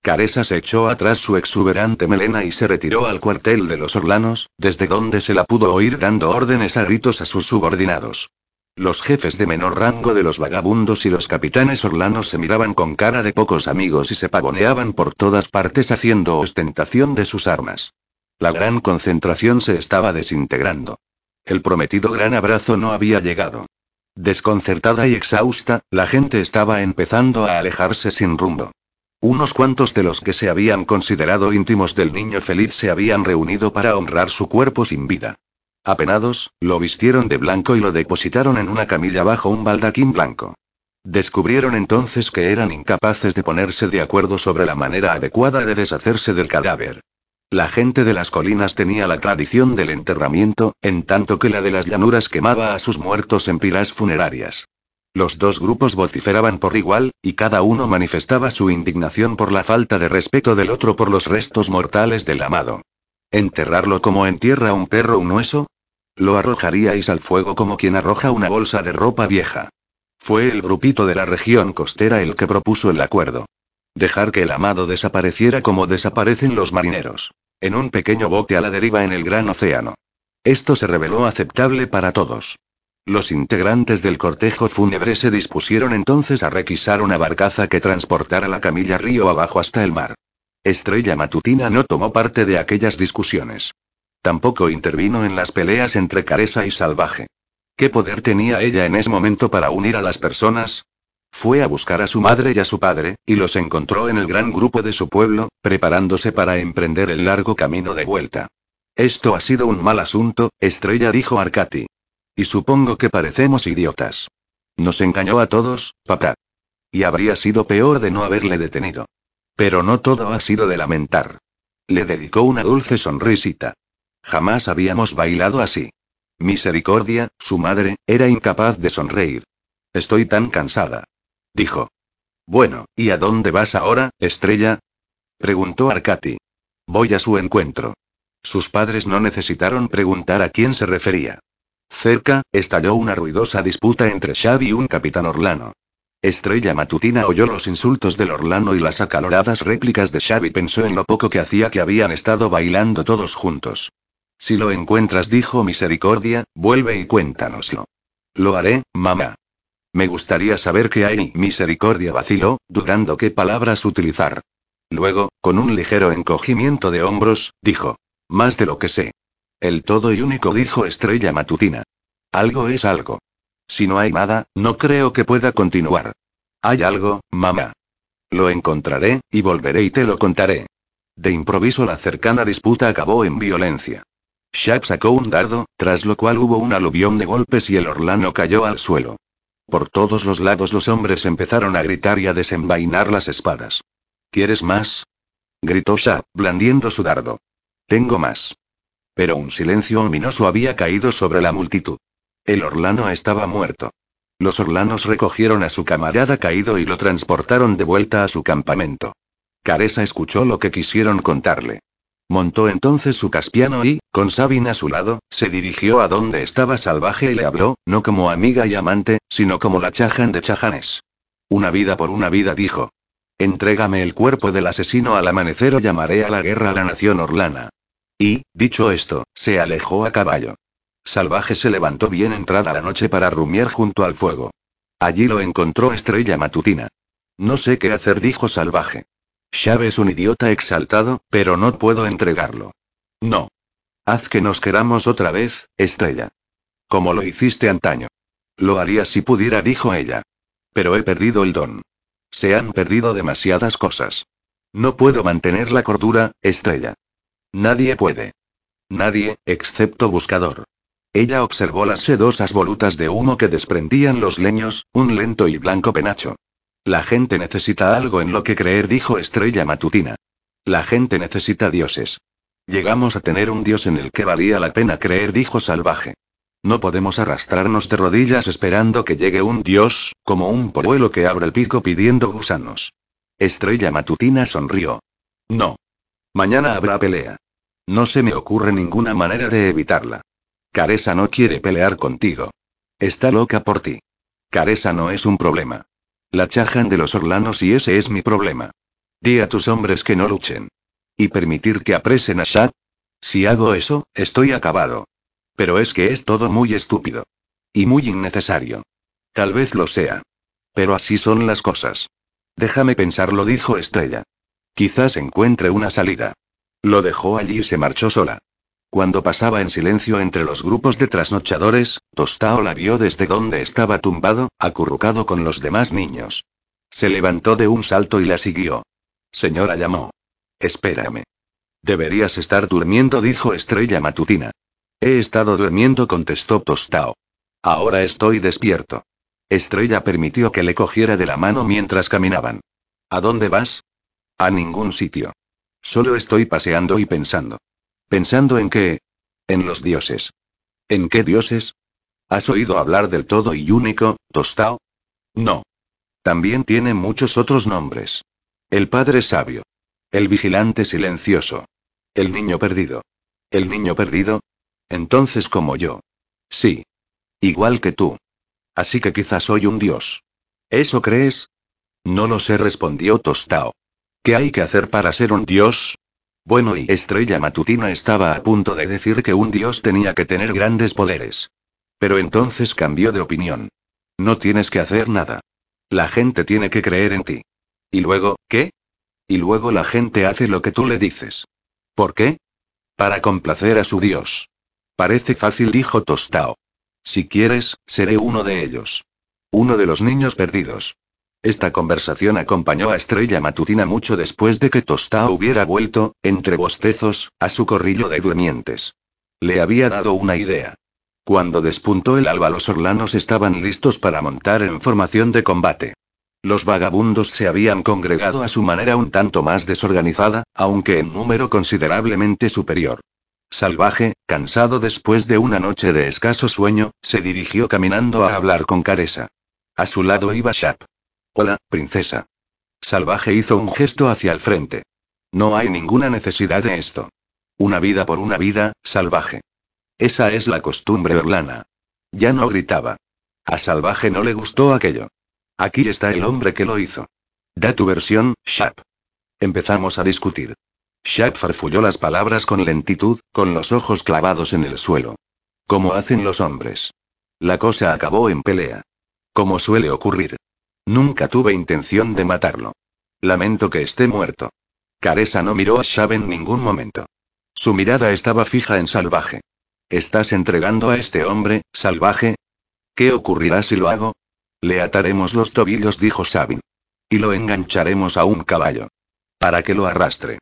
Speaker 2: Caresa se echó atrás su exuberante melena y se retiró al cuartel de los Orlanos, desde donde se la pudo oír dando órdenes a gritos a sus subordinados. Los jefes de menor rango de los vagabundos y los capitanes orlanos se miraban con cara de pocos amigos y se pavoneaban por todas partes haciendo ostentación de sus armas. La gran concentración se estaba desintegrando. El prometido gran abrazo no había llegado. Desconcertada y exhausta, la gente estaba empezando a alejarse sin rumbo. Unos cuantos de los que se habían considerado íntimos del niño feliz se habían reunido para honrar su cuerpo sin vida. Apenados, lo vistieron de blanco y lo depositaron en una camilla bajo un baldaquín blanco. Descubrieron entonces que eran incapaces de ponerse de acuerdo sobre la manera adecuada de deshacerse del cadáver. La gente de las colinas tenía la tradición del enterramiento, en tanto que la de las llanuras quemaba a sus muertos en pilas funerarias. Los dos grupos vociferaban por igual, y cada uno manifestaba su indignación por la falta de respeto del otro por los restos mortales del amado. ¿Enterrarlo como entierra un perro un hueso? Lo arrojaríais al fuego como quien arroja una bolsa de ropa vieja. Fue el grupito de la región costera el que propuso el acuerdo. Dejar que el amado desapareciera como desaparecen los marineros. En un pequeño bote a la deriva en el gran océano. Esto se reveló aceptable para todos. Los integrantes del cortejo fúnebre se dispusieron entonces a requisar una barcaza que transportara la camilla río abajo hasta el mar. Estrella Matutina no tomó parte de aquellas discusiones. Tampoco intervino en las peleas entre Caresa y Salvaje. ¿Qué poder tenía ella en ese momento para unir a las personas? Fue a buscar a su madre y a su padre, y los encontró en el gran grupo de su pueblo, preparándose para emprender el largo camino de vuelta. Esto ha sido un mal asunto, Estrella dijo Arcati. Y supongo que parecemos idiotas. Nos engañó a todos, papá. Y habría sido peor de no haberle detenido. Pero no todo ha sido de lamentar. Le dedicó una dulce sonrisita. Jamás habíamos bailado así. Misericordia, su madre, era incapaz de sonreír. Estoy tan cansada. Dijo. Bueno, ¿y a dónde vas ahora, estrella? Preguntó Arcati. Voy a su encuentro. Sus padres no necesitaron preguntar a quién se refería. Cerca, estalló una ruidosa disputa entre Xavi y un capitán Orlano. Estrella Matutina oyó los insultos del Orlano y las acaloradas réplicas de Xavi. Pensó en lo poco que hacía que habían estado bailando todos juntos. Si lo encuentras, dijo Misericordia, vuelve y cuéntanoslo. Lo haré, mamá. Me gustaría saber qué hay. Misericordia vaciló, dudando qué palabras utilizar. Luego, con un ligero encogimiento de hombros, dijo. Más de lo que sé. El todo y único dijo Estrella Matutina. Algo es algo. Si no hay nada, no creo que pueda continuar. Hay algo, mamá. Lo encontraré, y volveré y te lo contaré. De improviso la cercana disputa acabó en violencia. Shaq sacó un dardo, tras lo cual hubo un aluvión de golpes y el orlano cayó al suelo. Por todos los lados los hombres empezaron a gritar y a desenvainar las espadas. ¿Quieres más? gritó Shaq, blandiendo su dardo. Tengo más. Pero un silencio ominoso había caído sobre la multitud. El Orlano estaba muerto. Los Orlanos recogieron a su camarada caído y lo transportaron de vuelta a su campamento. Caresa escuchó lo que quisieron contarle. Montó entonces su caspiano y, con Sabine a su lado, se dirigió a donde estaba salvaje y le habló, no como amiga y amante, sino como la Chajan de Chajanes. Una vida por una vida dijo. Entrégame el cuerpo del asesino al amanecer o llamaré a la guerra a la nación orlana. Y, dicho esto, se alejó a caballo. Salvaje se levantó bien entrada la noche para rumiar junto al fuego. Allí lo encontró Estrella Matutina. No sé qué hacer, dijo Salvaje. Xabe es un idiota exaltado, pero no puedo entregarlo. No. Haz que nos queramos otra vez, Estrella. Como lo hiciste antaño. Lo haría si pudiera, dijo ella. Pero he perdido el don. Se han perdido demasiadas cosas. No puedo mantener la cordura, Estrella. Nadie puede. Nadie, excepto Buscador. Ella observó las sedosas volutas de humo que desprendían los leños, un lento y blanco penacho. La gente necesita algo en lo que creer, dijo Estrella Matutina. La gente necesita dioses. Llegamos a tener un dios en el que valía la pena creer, dijo Salvaje. No podemos arrastrarnos de rodillas esperando que llegue un dios, como un polluelo que abre el pico pidiendo gusanos. Estrella Matutina sonrió. No. Mañana habrá pelea. No se me ocurre ninguna manera de evitarla. Caresa no quiere pelear contigo. Está loca por ti. Caresa no es un problema. La chajan de los orlanos y ese es mi problema. Di a tus hombres que no luchen. ¿Y permitir que apresen a Shad? Si hago eso, estoy acabado. Pero es que es todo muy estúpido. Y muy innecesario. Tal vez lo sea. Pero así son las cosas. Déjame pensarlo, dijo Estrella. Quizás encuentre una salida. Lo dejó allí y se marchó sola. Cuando pasaba en silencio entre los grupos de trasnochadores, Tostao la vio desde donde estaba tumbado, acurrucado con los demás niños. Se levantó de un salto y la siguió. Señora llamó. Espérame. Deberías estar durmiendo, dijo Estrella Matutina. He estado durmiendo, contestó Tostao. Ahora estoy despierto. Estrella permitió que le cogiera de la mano mientras caminaban. ¿A dónde vas? A ningún sitio. Solo estoy paseando y pensando. ¿Pensando en qué? En los dioses. ¿En qué dioses? ¿Has oído hablar del todo y único, Tostao? No. También tiene muchos otros nombres. El Padre Sabio. El Vigilante Silencioso. El Niño Perdido. ¿El Niño Perdido? Entonces como yo. Sí. Igual que tú. Así que quizás soy un dios. ¿Eso crees? No lo sé, respondió Tostao. ¿Qué hay que hacer para ser un dios? Bueno, y Estrella Matutina estaba a punto de decir que un dios tenía que tener grandes poderes. Pero entonces cambió de opinión. No tienes que hacer nada. La gente tiene que creer en ti. ¿Y luego, qué? Y luego la gente hace lo que tú le dices. ¿Por qué? Para complacer a su dios. Parece fácil, dijo Tostao. Si quieres, seré uno de ellos. Uno de los niños perdidos. Esta conversación acompañó a Estrella Matutina mucho después de que Tostao hubiera vuelto, entre bostezos, a su corrillo de durmientes. Le había dado una idea. Cuando despuntó el alba los orlanos estaban listos para montar en formación de combate. Los vagabundos se habían congregado a su manera un tanto más desorganizada, aunque en número considerablemente superior. Salvaje, cansado después de una noche de escaso sueño, se dirigió caminando a hablar con Caresa. A su lado iba Shap. Hola, princesa. Salvaje hizo un gesto hacia el frente. No hay ninguna necesidad de esto. Una vida por una vida, salvaje. Esa es la costumbre orlana. Ya no gritaba. A Salvaje no le gustó aquello. Aquí está el hombre que lo hizo. Da tu versión, Shap. Empezamos a discutir. Shap farfulló las palabras con lentitud, con los ojos clavados en el suelo. Como hacen los hombres. La cosa acabó en pelea. Como suele ocurrir. Nunca tuve intención de matarlo. Lamento que esté muerto. Caresa no miró a Shab en ningún momento. Su mirada estaba fija en Salvaje. ¿Estás entregando a este hombre, salvaje? ¿Qué ocurrirá si lo hago? Le ataremos los tobillos, dijo Sabin. Y lo engancharemos a un caballo. Para que lo arrastre.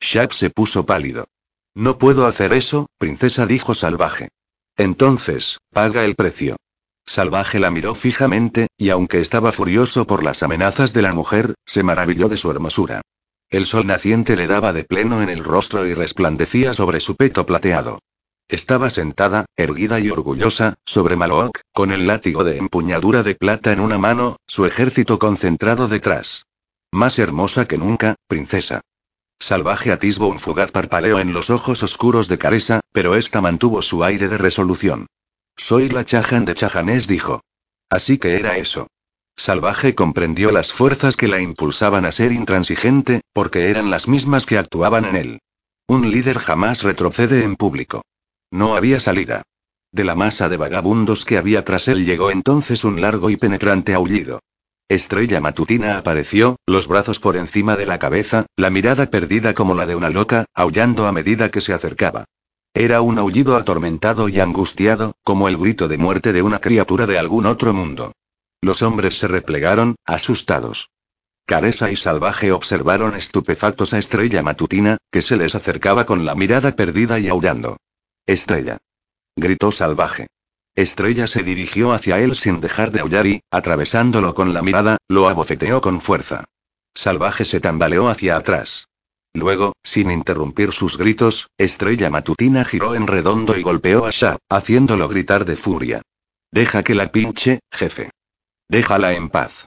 Speaker 2: Shab se puso pálido. No puedo hacer eso, princesa, dijo Salvaje. Entonces, paga el precio. Salvaje la miró fijamente, y aunque estaba furioso por las amenazas de la mujer, se maravilló de su hermosura. El sol naciente le daba de pleno en el rostro y resplandecía sobre su peto plateado. Estaba sentada, erguida y orgullosa, sobre Malook, con el látigo de empuñadura de plata en una mano, su ejército concentrado detrás. Más hermosa que nunca, princesa. Salvaje atisbo un fugaz parpaleo en los ojos oscuros de Caresa, pero ésta mantuvo su aire de resolución. Soy la Chahan de Chahanés, dijo. Así que era eso. Salvaje comprendió las fuerzas que la impulsaban a ser intransigente, porque eran las mismas que actuaban en él. Un líder jamás retrocede en público. No había salida. De la masa de vagabundos que había tras él llegó entonces un largo y penetrante aullido. Estrella matutina apareció, los brazos por encima de la cabeza, la mirada perdida como la de una loca, aullando a medida que se acercaba. Era un aullido atormentado y angustiado, como el grito de muerte de una criatura de algún otro mundo. Los hombres se replegaron, asustados. Caresa y Salvaje observaron estupefactos a Estrella Matutina, que se les acercaba con la mirada perdida y aullando. Estrella. Gritó Salvaje. Estrella se dirigió hacia él sin dejar de aullar y, atravesándolo con la mirada, lo abofeteó con fuerza. Salvaje se tambaleó hacia atrás. Luego, sin interrumpir sus gritos, Estrella Matutina giró en redondo y golpeó a Sha, haciéndolo gritar de furia. Deja que la pinche, jefe. Déjala en paz.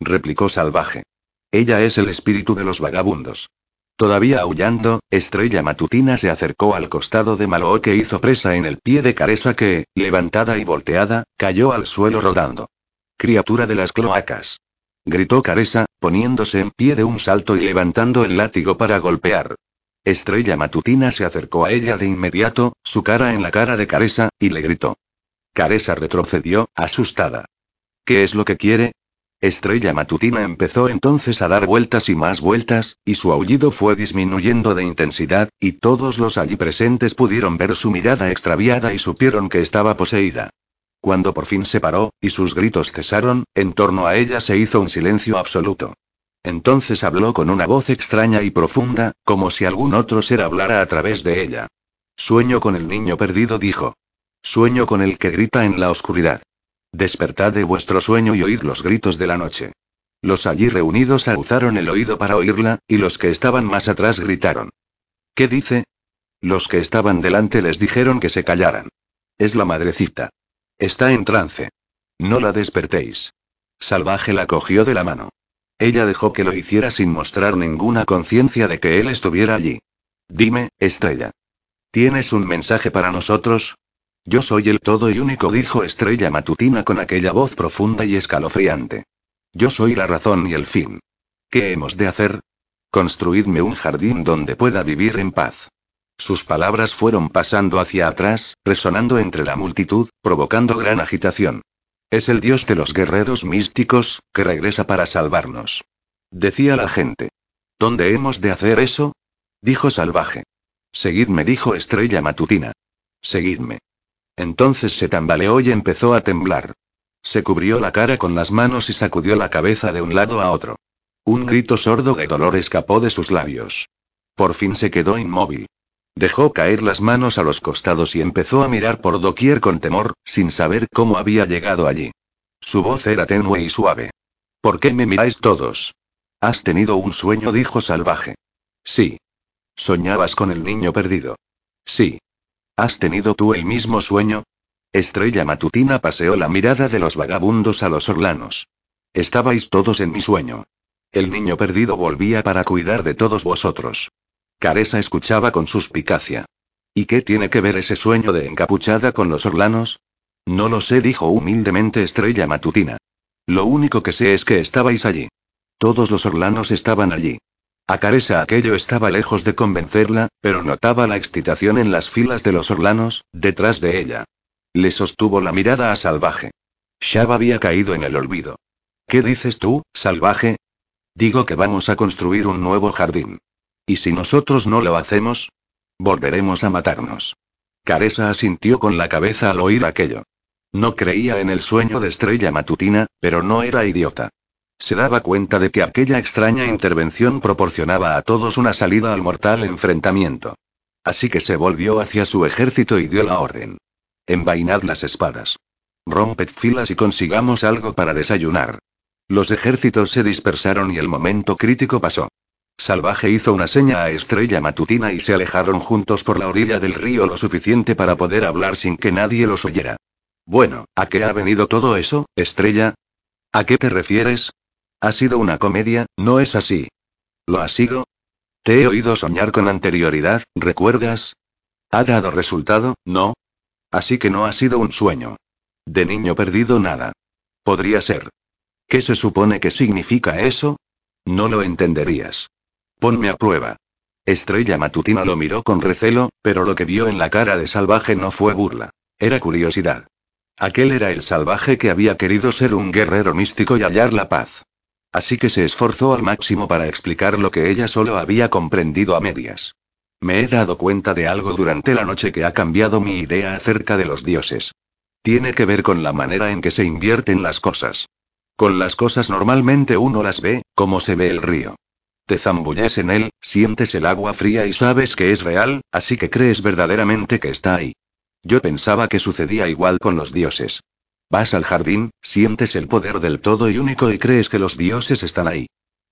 Speaker 2: Replicó Salvaje. Ella es el espíritu de los vagabundos. Todavía aullando, Estrella Matutina se acercó al costado de Malo que hizo presa en el pie de Caresa que, levantada y volteada, cayó al suelo rodando. Criatura de las cloacas gritó Caresa, poniéndose en pie de un salto y levantando el látigo para golpear. Estrella Matutina se acercó a ella de inmediato, su cara en la cara de Caresa, y le gritó. Caresa retrocedió, asustada. ¿Qué es lo que quiere? Estrella Matutina empezó entonces a dar vueltas y más vueltas, y su aullido fue disminuyendo de intensidad, y todos los allí presentes pudieron ver su mirada extraviada y supieron que estaba poseída. Cuando por fin se paró, y sus gritos cesaron, en torno a ella se hizo un silencio absoluto. Entonces habló con una voz extraña y profunda, como si algún otro ser hablara a través de ella. Sueño con el niño perdido, dijo. Sueño con el que grita en la oscuridad. Despertad de vuestro sueño y oíd los gritos de la noche. Los allí reunidos aguzaron el oído para oírla, y los que estaban más atrás gritaron. ¿Qué dice? Los que estaban delante les dijeron que se callaran. Es la madrecita. Está en trance. No la despertéis. Salvaje la cogió de la mano. Ella dejó que lo hiciera sin mostrar ninguna conciencia de que él estuviera allí. Dime, Estrella. ¿Tienes un mensaje para nosotros? Yo soy el todo y único, dijo Estrella Matutina con aquella voz profunda y escalofriante. Yo soy la razón y el fin. ¿Qué hemos de hacer? Construidme un jardín donde pueda vivir en paz. Sus palabras fueron pasando hacia atrás, resonando entre la multitud, provocando gran agitación. Es el dios de los guerreros místicos, que regresa para salvarnos. Decía la gente. ¿Dónde hemos de hacer eso? Dijo Salvaje. Seguidme, dijo Estrella Matutina. Seguidme. Entonces se tambaleó y empezó a temblar. Se cubrió la cara con las manos y sacudió la cabeza de un lado a otro. Un grito sordo de dolor escapó de sus labios. Por fin se quedó inmóvil. Dejó caer las manos a los costados y empezó a mirar por doquier con temor, sin saber cómo había llegado allí. Su voz era tenue y suave. ¿Por qué me miráis todos? Has tenido un sueño, dijo salvaje. Sí. ¿Soñabas con el niño perdido? Sí. ¿Has tenido tú el mismo sueño? Estrella Matutina paseó la mirada de los vagabundos a los orlanos. Estabais todos en mi sueño. El niño perdido volvía para cuidar de todos vosotros. Caresa escuchaba con suspicacia. ¿Y qué tiene que ver ese sueño de encapuchada con los orlanos? No lo sé, dijo humildemente Estrella Matutina. Lo único que sé es que estabais allí. Todos los orlanos estaban allí. A Caresa aquello estaba lejos de convencerla, pero notaba la excitación en las filas de los orlanos, detrás de ella. Le sostuvo la mirada a Salvaje. Shab había caído en el olvido. ¿Qué dices tú, Salvaje? Digo que vamos a construir un nuevo jardín. ¿Y si nosotros no lo hacemos? Volveremos a matarnos. Caresa asintió con la cabeza al oír aquello. No creía en el sueño de estrella matutina, pero no era idiota. Se daba cuenta de que aquella extraña intervención proporcionaba a todos una salida al mortal enfrentamiento. Así que se volvió hacia su ejército y dio la orden. Envainad las espadas. Romped filas y consigamos algo para desayunar. Los ejércitos se dispersaron y el momento crítico pasó. Salvaje hizo una seña a Estrella Matutina y se alejaron juntos por la orilla del río lo suficiente para poder hablar sin que nadie los oyera. Bueno, ¿a qué ha venido todo eso, Estrella? ¿A qué te refieres? Ha sido una comedia, ¿no es así? ¿Lo ha sido? Te he oído soñar con anterioridad, ¿recuerdas? ¿Ha dado resultado, no? Así que no ha sido un sueño. De niño perdido nada. Podría ser. ¿Qué se supone que significa eso? No lo entenderías. Ponme a prueba. Estrella Matutina lo miró con recelo, pero lo que vio en la cara de salvaje no fue burla. Era curiosidad. Aquel era el salvaje que había querido ser un guerrero místico y hallar la paz. Así que se esforzó al máximo para explicar lo que ella solo había comprendido a medias. Me he dado cuenta de algo durante la noche que ha cambiado mi idea acerca de los dioses. Tiene que ver con la manera en que se invierten las cosas. Con las cosas normalmente uno las ve, como se ve el río. Te zambulles en él, sientes el agua fría y sabes que es real, así que crees verdaderamente que está ahí. Yo pensaba que sucedía igual con los dioses. Vas al jardín, sientes el poder del todo y único y crees que los dioses están ahí.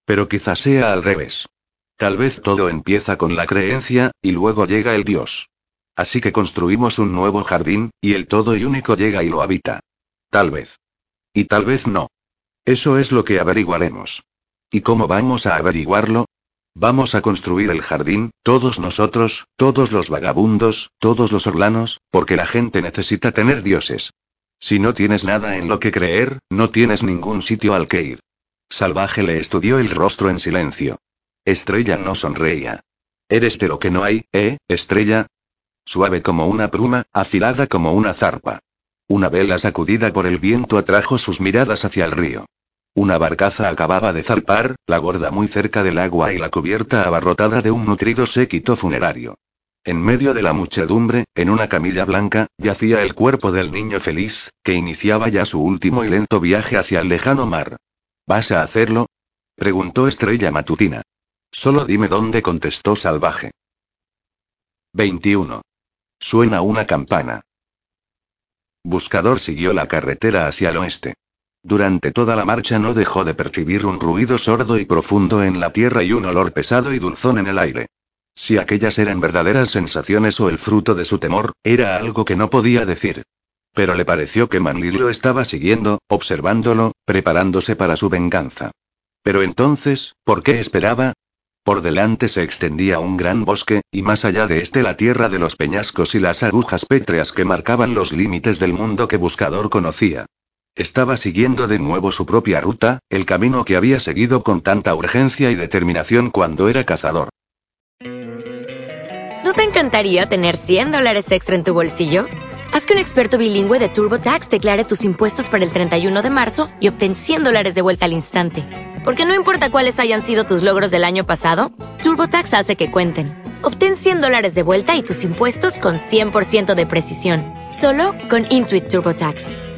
Speaker 2: Pero quizás sea al revés. Tal vez todo empieza con la creencia, y luego llega el dios. Así que construimos un nuevo jardín, y el todo y único llega y lo habita. Tal vez. Y tal vez no. Eso es lo que averiguaremos. ¿Y cómo vamos a averiguarlo? Vamos a construir el jardín, todos nosotros, todos los vagabundos, todos los orlanos, porque la gente necesita tener dioses. Si no tienes nada en lo que creer, no tienes ningún sitio al que ir. Salvaje le estudió el rostro en silencio. Estrella no sonreía. Eres de lo que no hay, ¿eh, Estrella? Suave como una pluma, afilada como una zarpa. Una vela sacudida por el viento atrajo sus miradas hacia el río. Una barcaza acababa de zarpar, la gorda muy cerca del agua y la cubierta abarrotada de un nutrido séquito funerario. En medio de la muchedumbre, en una camilla blanca, yacía el cuerpo del niño feliz, que iniciaba ya su último y lento viaje hacia el lejano mar. ¿Vas a hacerlo? preguntó Estrella Matutina. Solo dime dónde contestó Salvaje. 21. Suena una campana. Buscador siguió la carretera hacia el oeste. Durante toda la marcha no dejó de percibir un ruido sordo y profundo en la tierra y un olor pesado y dulzón en el aire. Si aquellas eran verdaderas sensaciones o el fruto de su temor, era algo que no podía decir. Pero le pareció que Manly lo estaba siguiendo, observándolo, preparándose para su venganza. Pero entonces, ¿por qué esperaba? Por delante se extendía un gran bosque, y más allá de este la tierra de los peñascos y las agujas pétreas que marcaban los límites del mundo que Buscador conocía. Estaba siguiendo de nuevo su propia ruta, el camino que había seguido con tanta urgencia y determinación cuando era cazador.
Speaker 3: ¿No te encantaría tener 100 dólares extra en tu bolsillo? Haz que un experto bilingüe de TurboTax declare tus impuestos para el 31 de marzo y obtén 100 dólares de vuelta al instante. Porque no importa cuáles hayan sido tus logros del año pasado, TurboTax hace que cuenten. Obtén 100 dólares de vuelta y tus impuestos con 100% de precisión. Solo con Intuit TurboTax.